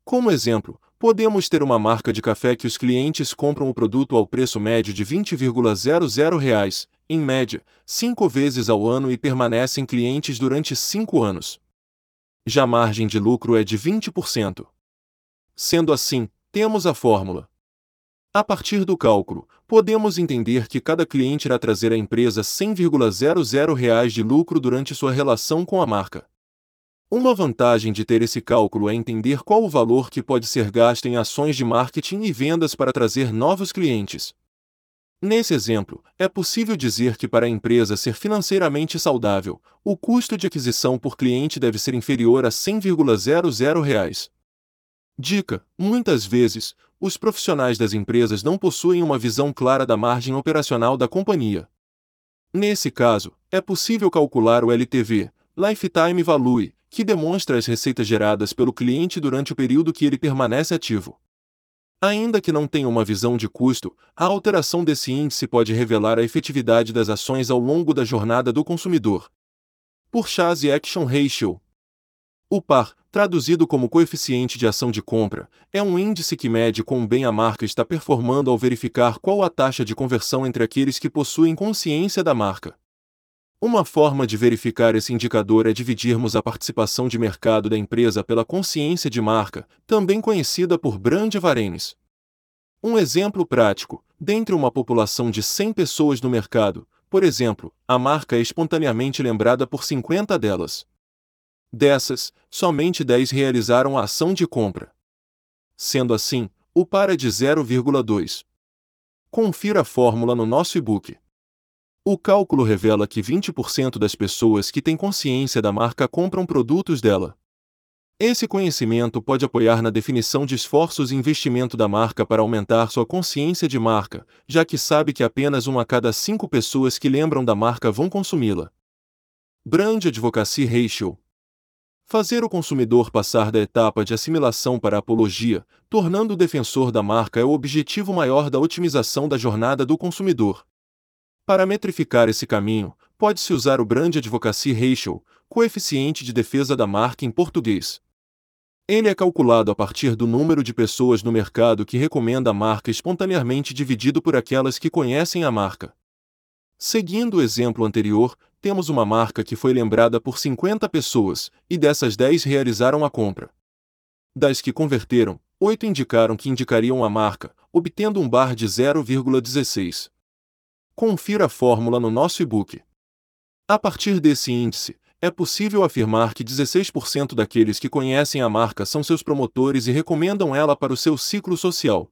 Como exemplo, Podemos ter uma marca de café que os clientes compram o produto ao preço médio de 20,00 reais, em média, cinco vezes ao ano e permanecem clientes durante cinco anos. Já a margem de lucro é de 20%. Sendo assim, temos a fórmula. A partir do cálculo, podemos entender que cada cliente irá trazer à empresa 100,00 reais de lucro durante sua relação com a marca. Uma vantagem de ter esse cálculo é entender qual o valor que pode ser gasto em ações de marketing e vendas para trazer novos clientes. Nesse exemplo, é possível dizer que para a empresa ser financeiramente saudável, o custo de aquisição por cliente deve ser inferior a 100,00 reais. Dica: muitas vezes, os profissionais das empresas não possuem uma visão clara da margem operacional da companhia. Nesse caso, é possível calcular o LTV, Lifetime Value, que demonstra as receitas geradas pelo cliente durante o período que ele permanece ativo. Ainda que não tenha uma visão de custo, a alteração desse índice pode revelar a efetividade das ações ao longo da jornada do consumidor. Por Chase Action Ratio. O PAR, traduzido como coeficiente de ação de compra, é um índice que mede quão bem a marca está performando ao verificar qual a taxa de conversão entre aqueles que possuem consciência da marca. Uma forma de verificar esse indicador é dividirmos a participação de mercado da empresa pela consciência de marca, também conhecida por brand awareness. Um exemplo prático: dentre uma população de 100 pessoas no mercado, por exemplo, a marca é espontaneamente lembrada por 50 delas. Dessas, somente 10 realizaram a ação de compra. Sendo assim, o par é de 0,2. Confira a fórmula no nosso e-book. O cálculo revela que 20% das pessoas que têm consciência da marca compram produtos dela. Esse conhecimento pode apoiar na definição de esforços e investimento da marca para aumentar sua consciência de marca, já que sabe que apenas uma a cada cinco pessoas que lembram da marca vão consumi-la. Brand Advocacy Ratio Fazer o consumidor passar da etapa de assimilação para a apologia, tornando o defensor da marca é o objetivo maior da otimização da jornada do consumidor. Para metrificar esse caminho, pode-se usar o Brand Advocacy Ratio, coeficiente de defesa da marca em português. Ele é calculado a partir do número de pessoas no mercado que recomenda a marca espontaneamente dividido por aquelas que conhecem a marca. Seguindo o exemplo anterior, temos uma marca que foi lembrada por 50 pessoas, e dessas 10 realizaram a compra. Das que converteram, 8 indicaram que indicariam a marca, obtendo um bar de 0,16. Confira a fórmula no nosso e-book. A partir desse índice, é possível afirmar que 16% daqueles que conhecem a marca são seus promotores e recomendam ela para o seu ciclo social.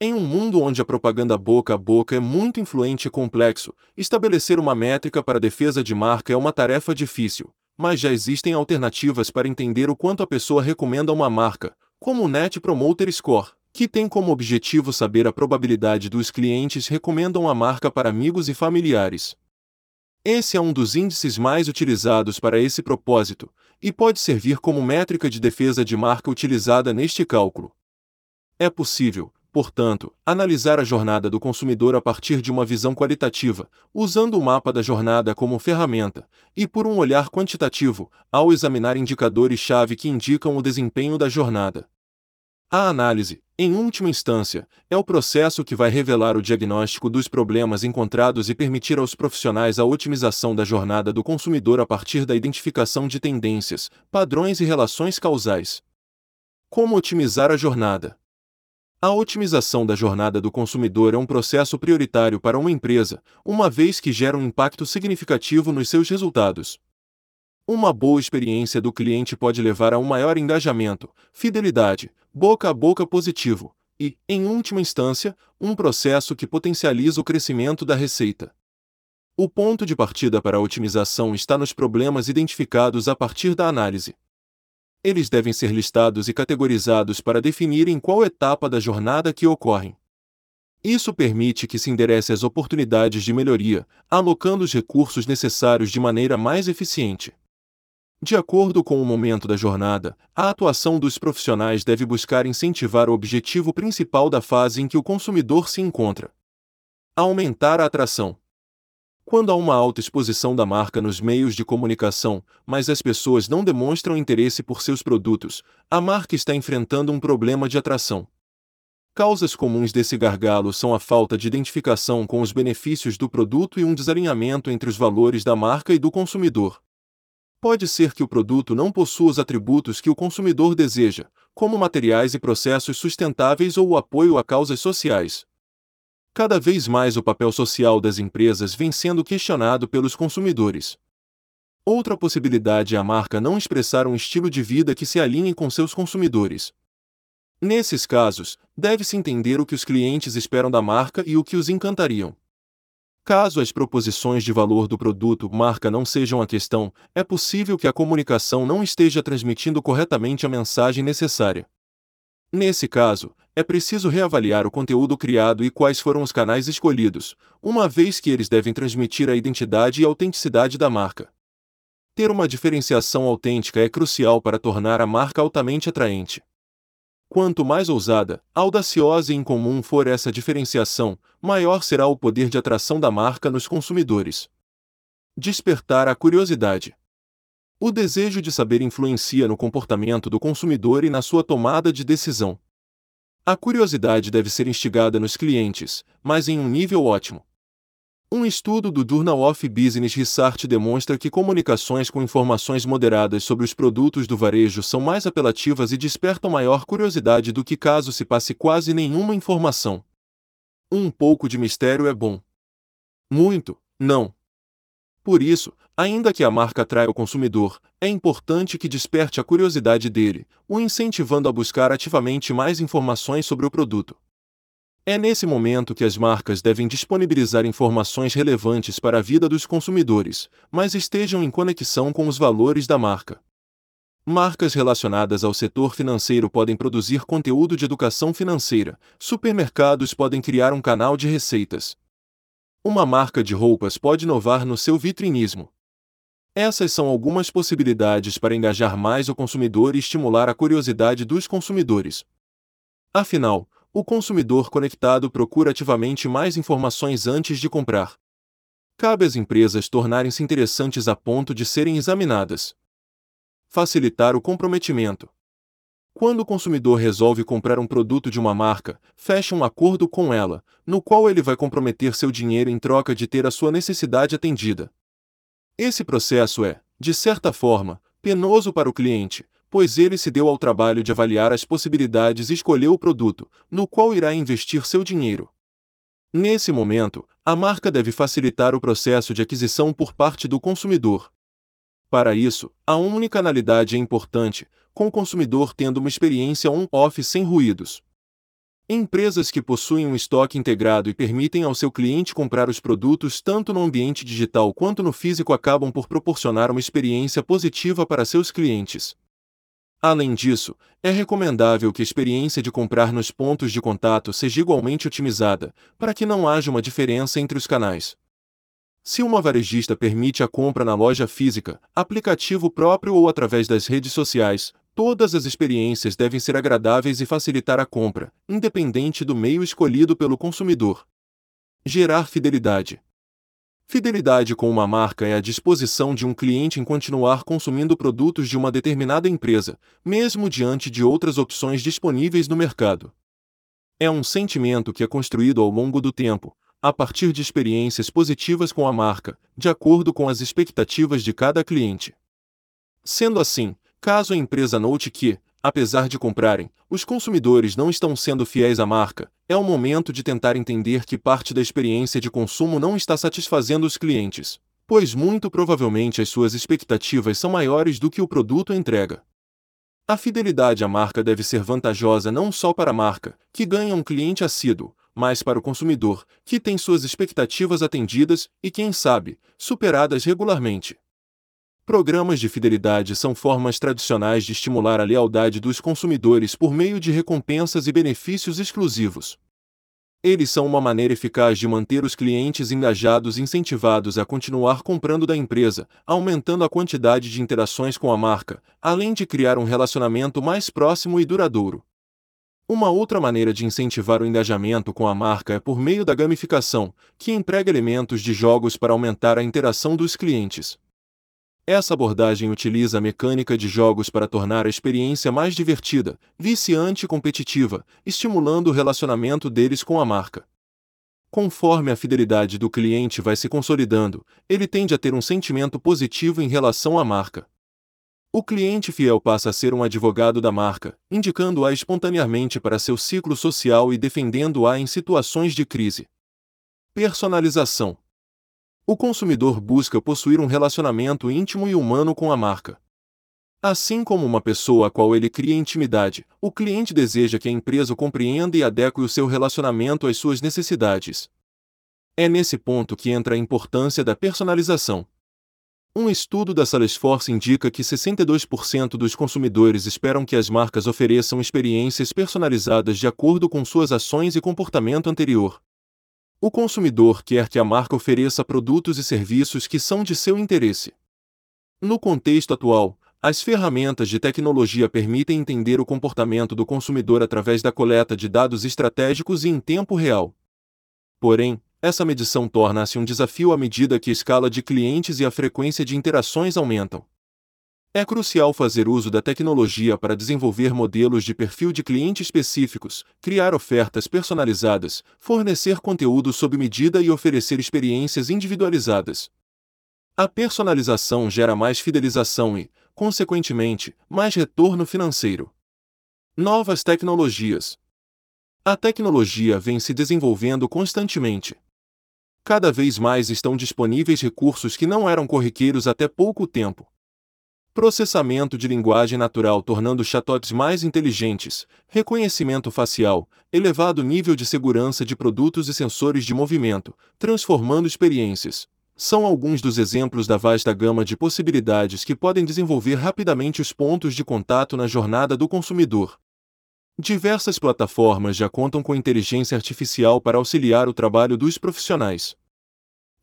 Em um mundo onde a propaganda boca a boca é muito influente e complexo, estabelecer uma métrica para defesa de marca é uma tarefa difícil, mas já existem alternativas para entender o quanto a pessoa recomenda uma marca, como o Net Promoter Score, que tem como objetivo saber a probabilidade dos clientes recomendam a marca para amigos e familiares. Esse é um dos índices mais utilizados para esse propósito, e pode servir como métrica de defesa de marca utilizada neste cálculo. É possível, portanto, analisar a jornada do consumidor a partir de uma visão qualitativa, usando o mapa da jornada como ferramenta, e por um olhar quantitativo, ao examinar indicadores-chave que indicam o desempenho da jornada. A análise, em última instância, é o processo que vai revelar o diagnóstico dos problemas encontrados e permitir aos profissionais a otimização da jornada do consumidor a partir da identificação de tendências, padrões e relações causais. Como otimizar a jornada? A otimização da jornada do consumidor é um processo prioritário para uma empresa, uma vez que gera um impacto significativo nos seus resultados. Uma boa experiência do cliente pode levar a um maior engajamento, fidelidade, boca a boca positivo e, em última instância, um processo que potencializa o crescimento da receita. O ponto de partida para a otimização está nos problemas identificados a partir da análise. Eles devem ser listados e categorizados para definir em qual etapa da jornada que ocorrem. Isso permite que se enderece as oportunidades de melhoria, alocando os recursos necessários de maneira mais eficiente. De acordo com o momento da jornada, a atuação dos profissionais deve buscar incentivar o objetivo principal da fase em que o consumidor se encontra. Aumentar a atração. Quando há uma alta exposição da marca nos meios de comunicação, mas as pessoas não demonstram interesse por seus produtos, a marca está enfrentando um problema de atração. Causas comuns desse gargalo são a falta de identificação com os benefícios do produto e um desalinhamento entre os valores da marca e do consumidor. Pode ser que o produto não possua os atributos que o consumidor deseja, como materiais e processos sustentáveis ou o apoio a causas sociais. Cada vez mais o papel social das empresas vem sendo questionado pelos consumidores. Outra possibilidade é a marca não expressar um estilo de vida que se alinhe com seus consumidores. Nesses casos, deve-se entender o que os clientes esperam da marca e o que os encantariam. Caso as proposições de valor do produto marca não sejam a questão, é possível que a comunicação não esteja transmitindo corretamente a mensagem necessária. Nesse caso, é preciso reavaliar o conteúdo criado e quais foram os canais escolhidos, uma vez que eles devem transmitir a identidade e autenticidade da marca. Ter uma diferenciação autêntica é crucial para tornar a marca altamente atraente. Quanto mais ousada, audaciosa e incomum for essa diferenciação, maior será o poder de atração da marca nos consumidores. Despertar a curiosidade. O desejo de saber influencia no comportamento do consumidor e na sua tomada de decisão. A curiosidade deve ser instigada nos clientes, mas em um nível ótimo. Um estudo do Journal of Business Research demonstra que comunicações com informações moderadas sobre os produtos do varejo são mais apelativas e despertam maior curiosidade do que caso se passe quase nenhuma informação. Um pouco de mistério é bom. Muito, não. Por isso, ainda que a marca atraia o consumidor, é importante que desperte a curiosidade dele, o incentivando a buscar ativamente mais informações sobre o produto. É nesse momento que as marcas devem disponibilizar informações relevantes para a vida dos consumidores, mas estejam em conexão com os valores da marca. Marcas relacionadas ao setor financeiro podem produzir conteúdo de educação financeira, supermercados podem criar um canal de receitas. Uma marca de roupas pode inovar no seu vitrinismo. Essas são algumas possibilidades para engajar mais o consumidor e estimular a curiosidade dos consumidores. Afinal, o consumidor conectado procura ativamente mais informações antes de comprar. Cabe às empresas tornarem-se interessantes a ponto de serem examinadas. Facilitar o comprometimento. Quando o consumidor resolve comprar um produto de uma marca, fecha um acordo com ela, no qual ele vai comprometer seu dinheiro em troca de ter a sua necessidade atendida. Esse processo é, de certa forma, penoso para o cliente, pois ele se deu ao trabalho de avaliar as possibilidades e escolheu o produto, no qual irá investir seu dinheiro. Nesse momento, a marca deve facilitar o processo de aquisição por parte do consumidor. Para isso, a unicanalidade é importante, com o consumidor tendo uma experiência on-off sem ruídos. Empresas que possuem um estoque integrado e permitem ao seu cliente comprar os produtos tanto no ambiente digital quanto no físico acabam por proporcionar uma experiência positiva para seus clientes. Além disso, é recomendável que a experiência de comprar nos pontos de contato seja igualmente otimizada, para que não haja uma diferença entre os canais. Se uma varejista permite a compra na loja física, aplicativo próprio ou através das redes sociais, todas as experiências devem ser agradáveis e facilitar a compra, independente do meio escolhido pelo consumidor. Gerar fidelidade. Fidelidade com uma marca é a disposição de um cliente em continuar consumindo produtos de uma determinada empresa, mesmo diante de outras opções disponíveis no mercado. É um sentimento que é construído ao longo do tempo, a partir de experiências positivas com a marca, de acordo com as expectativas de cada cliente. Sendo assim, caso a empresa note que, apesar de comprarem, os consumidores não estão sendo fiéis à marca, é o momento de tentar entender que parte da experiência de consumo não está satisfazendo os clientes, pois muito provavelmente as suas expectativas são maiores do que o produto entrega. A fidelidade à marca deve ser vantajosa não só para a marca, que ganha um cliente assíduo, mas para o consumidor, que tem suas expectativas atendidas e, quem sabe, superadas regularmente. Programas de fidelidade são formas tradicionais de estimular a lealdade dos consumidores por meio de recompensas e benefícios exclusivos. Eles são uma maneira eficaz de manter os clientes engajados e incentivados a continuar comprando da empresa, aumentando a quantidade de interações com a marca, além de criar um relacionamento mais próximo e duradouro. Uma outra maneira de incentivar o engajamento com a marca é por meio da gamificação, que emprega elementos de jogos para aumentar a interação dos clientes. Essa abordagem utiliza a mecânica de jogos para tornar a experiência mais divertida, viciante e competitiva, estimulando o relacionamento deles com a marca. Conforme a fidelidade do cliente vai se consolidando, ele tende a ter um sentimento positivo em relação à marca. O cliente fiel passa a ser um advogado da marca, indicando-a espontaneamente para seu ciclo social e defendendo-a em situações de crise. Personalização o consumidor busca possuir um relacionamento íntimo e humano com a marca. Assim como uma pessoa a qual ele cria intimidade, o cliente deseja que a empresa compreenda e adeque o seu relacionamento às suas necessidades. É nesse ponto que entra a importância da personalização. Um estudo da Salesforce indica que 62% dos consumidores esperam que as marcas ofereçam experiências personalizadas de acordo com suas ações e comportamento anterior. O consumidor quer que a marca ofereça produtos e serviços que são de seu interesse. No contexto atual, as ferramentas de tecnologia permitem entender o comportamento do consumidor através da coleta de dados estratégicos e em tempo real. Porém, essa medição torna-se um desafio à medida que a escala de clientes e a frequência de interações aumentam. É crucial fazer uso da tecnologia para desenvolver modelos de perfil de cliente específicos, criar ofertas personalizadas, fornecer conteúdo sob medida e oferecer experiências individualizadas. A personalização gera mais fidelização e, consequentemente, mais retorno financeiro. Novas tecnologias. A tecnologia vem se desenvolvendo constantemente. Cada vez mais estão disponíveis recursos que não eram corriqueiros até pouco tempo processamento de linguagem natural tornando chatbots mais inteligentes, reconhecimento facial, elevado nível de segurança de produtos e sensores de movimento, transformando experiências. São alguns dos exemplos da vasta gama de possibilidades que podem desenvolver rapidamente os pontos de contato na jornada do consumidor. Diversas plataformas já contam com inteligência artificial para auxiliar o trabalho dos profissionais.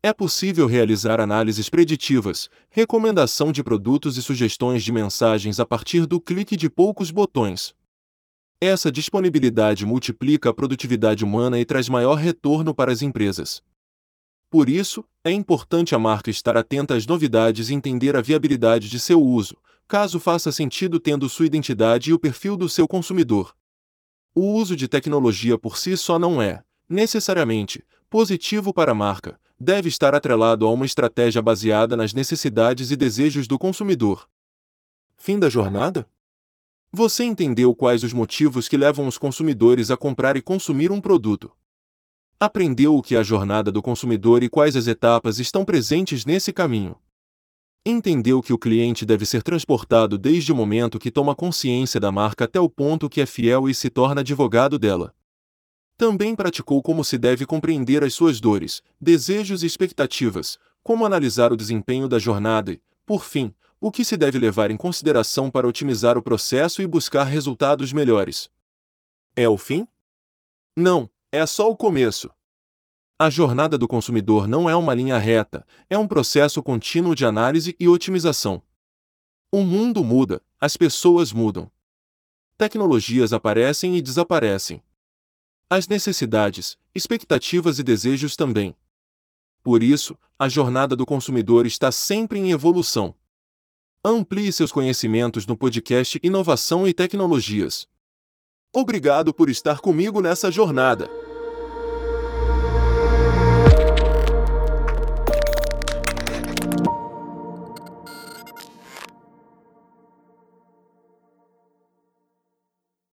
É possível realizar análises preditivas, recomendação de produtos e sugestões de mensagens a partir do clique de poucos botões. Essa disponibilidade multiplica a produtividade humana e traz maior retorno para as empresas. Por isso, é importante a marca estar atenta às novidades e entender a viabilidade de seu uso, caso faça sentido tendo sua identidade e o perfil do seu consumidor. O uso de tecnologia por si só não é, necessariamente, positivo para a marca, deve estar atrelado a uma estratégia baseada nas necessidades e desejos do consumidor. Fim da jornada? Você entendeu quais os motivos que levam os consumidores a comprar e consumir um produto. Aprendeu o que é a jornada do consumidor e quais as etapas estão presentes nesse caminho. Entendeu que o cliente deve ser transportado desde o momento que toma consciência da marca até o ponto que é fiel e se torna advogado dela. Também praticou como se deve compreender as suas dores, desejos e expectativas, como analisar o desempenho da jornada e, por fim, o que se deve levar em consideração para otimizar o processo e buscar resultados melhores. É o fim? Não, é só o começo. A jornada do consumidor não é uma linha reta, é um processo contínuo de análise e otimização. O mundo muda, as pessoas mudam. Tecnologias aparecem e desaparecem. As necessidades, expectativas e desejos também. Por isso, a jornada do consumidor está sempre em evolução. Amplie seus conhecimentos no podcast Inovação e Tecnologias. Obrigado por estar comigo nessa jornada.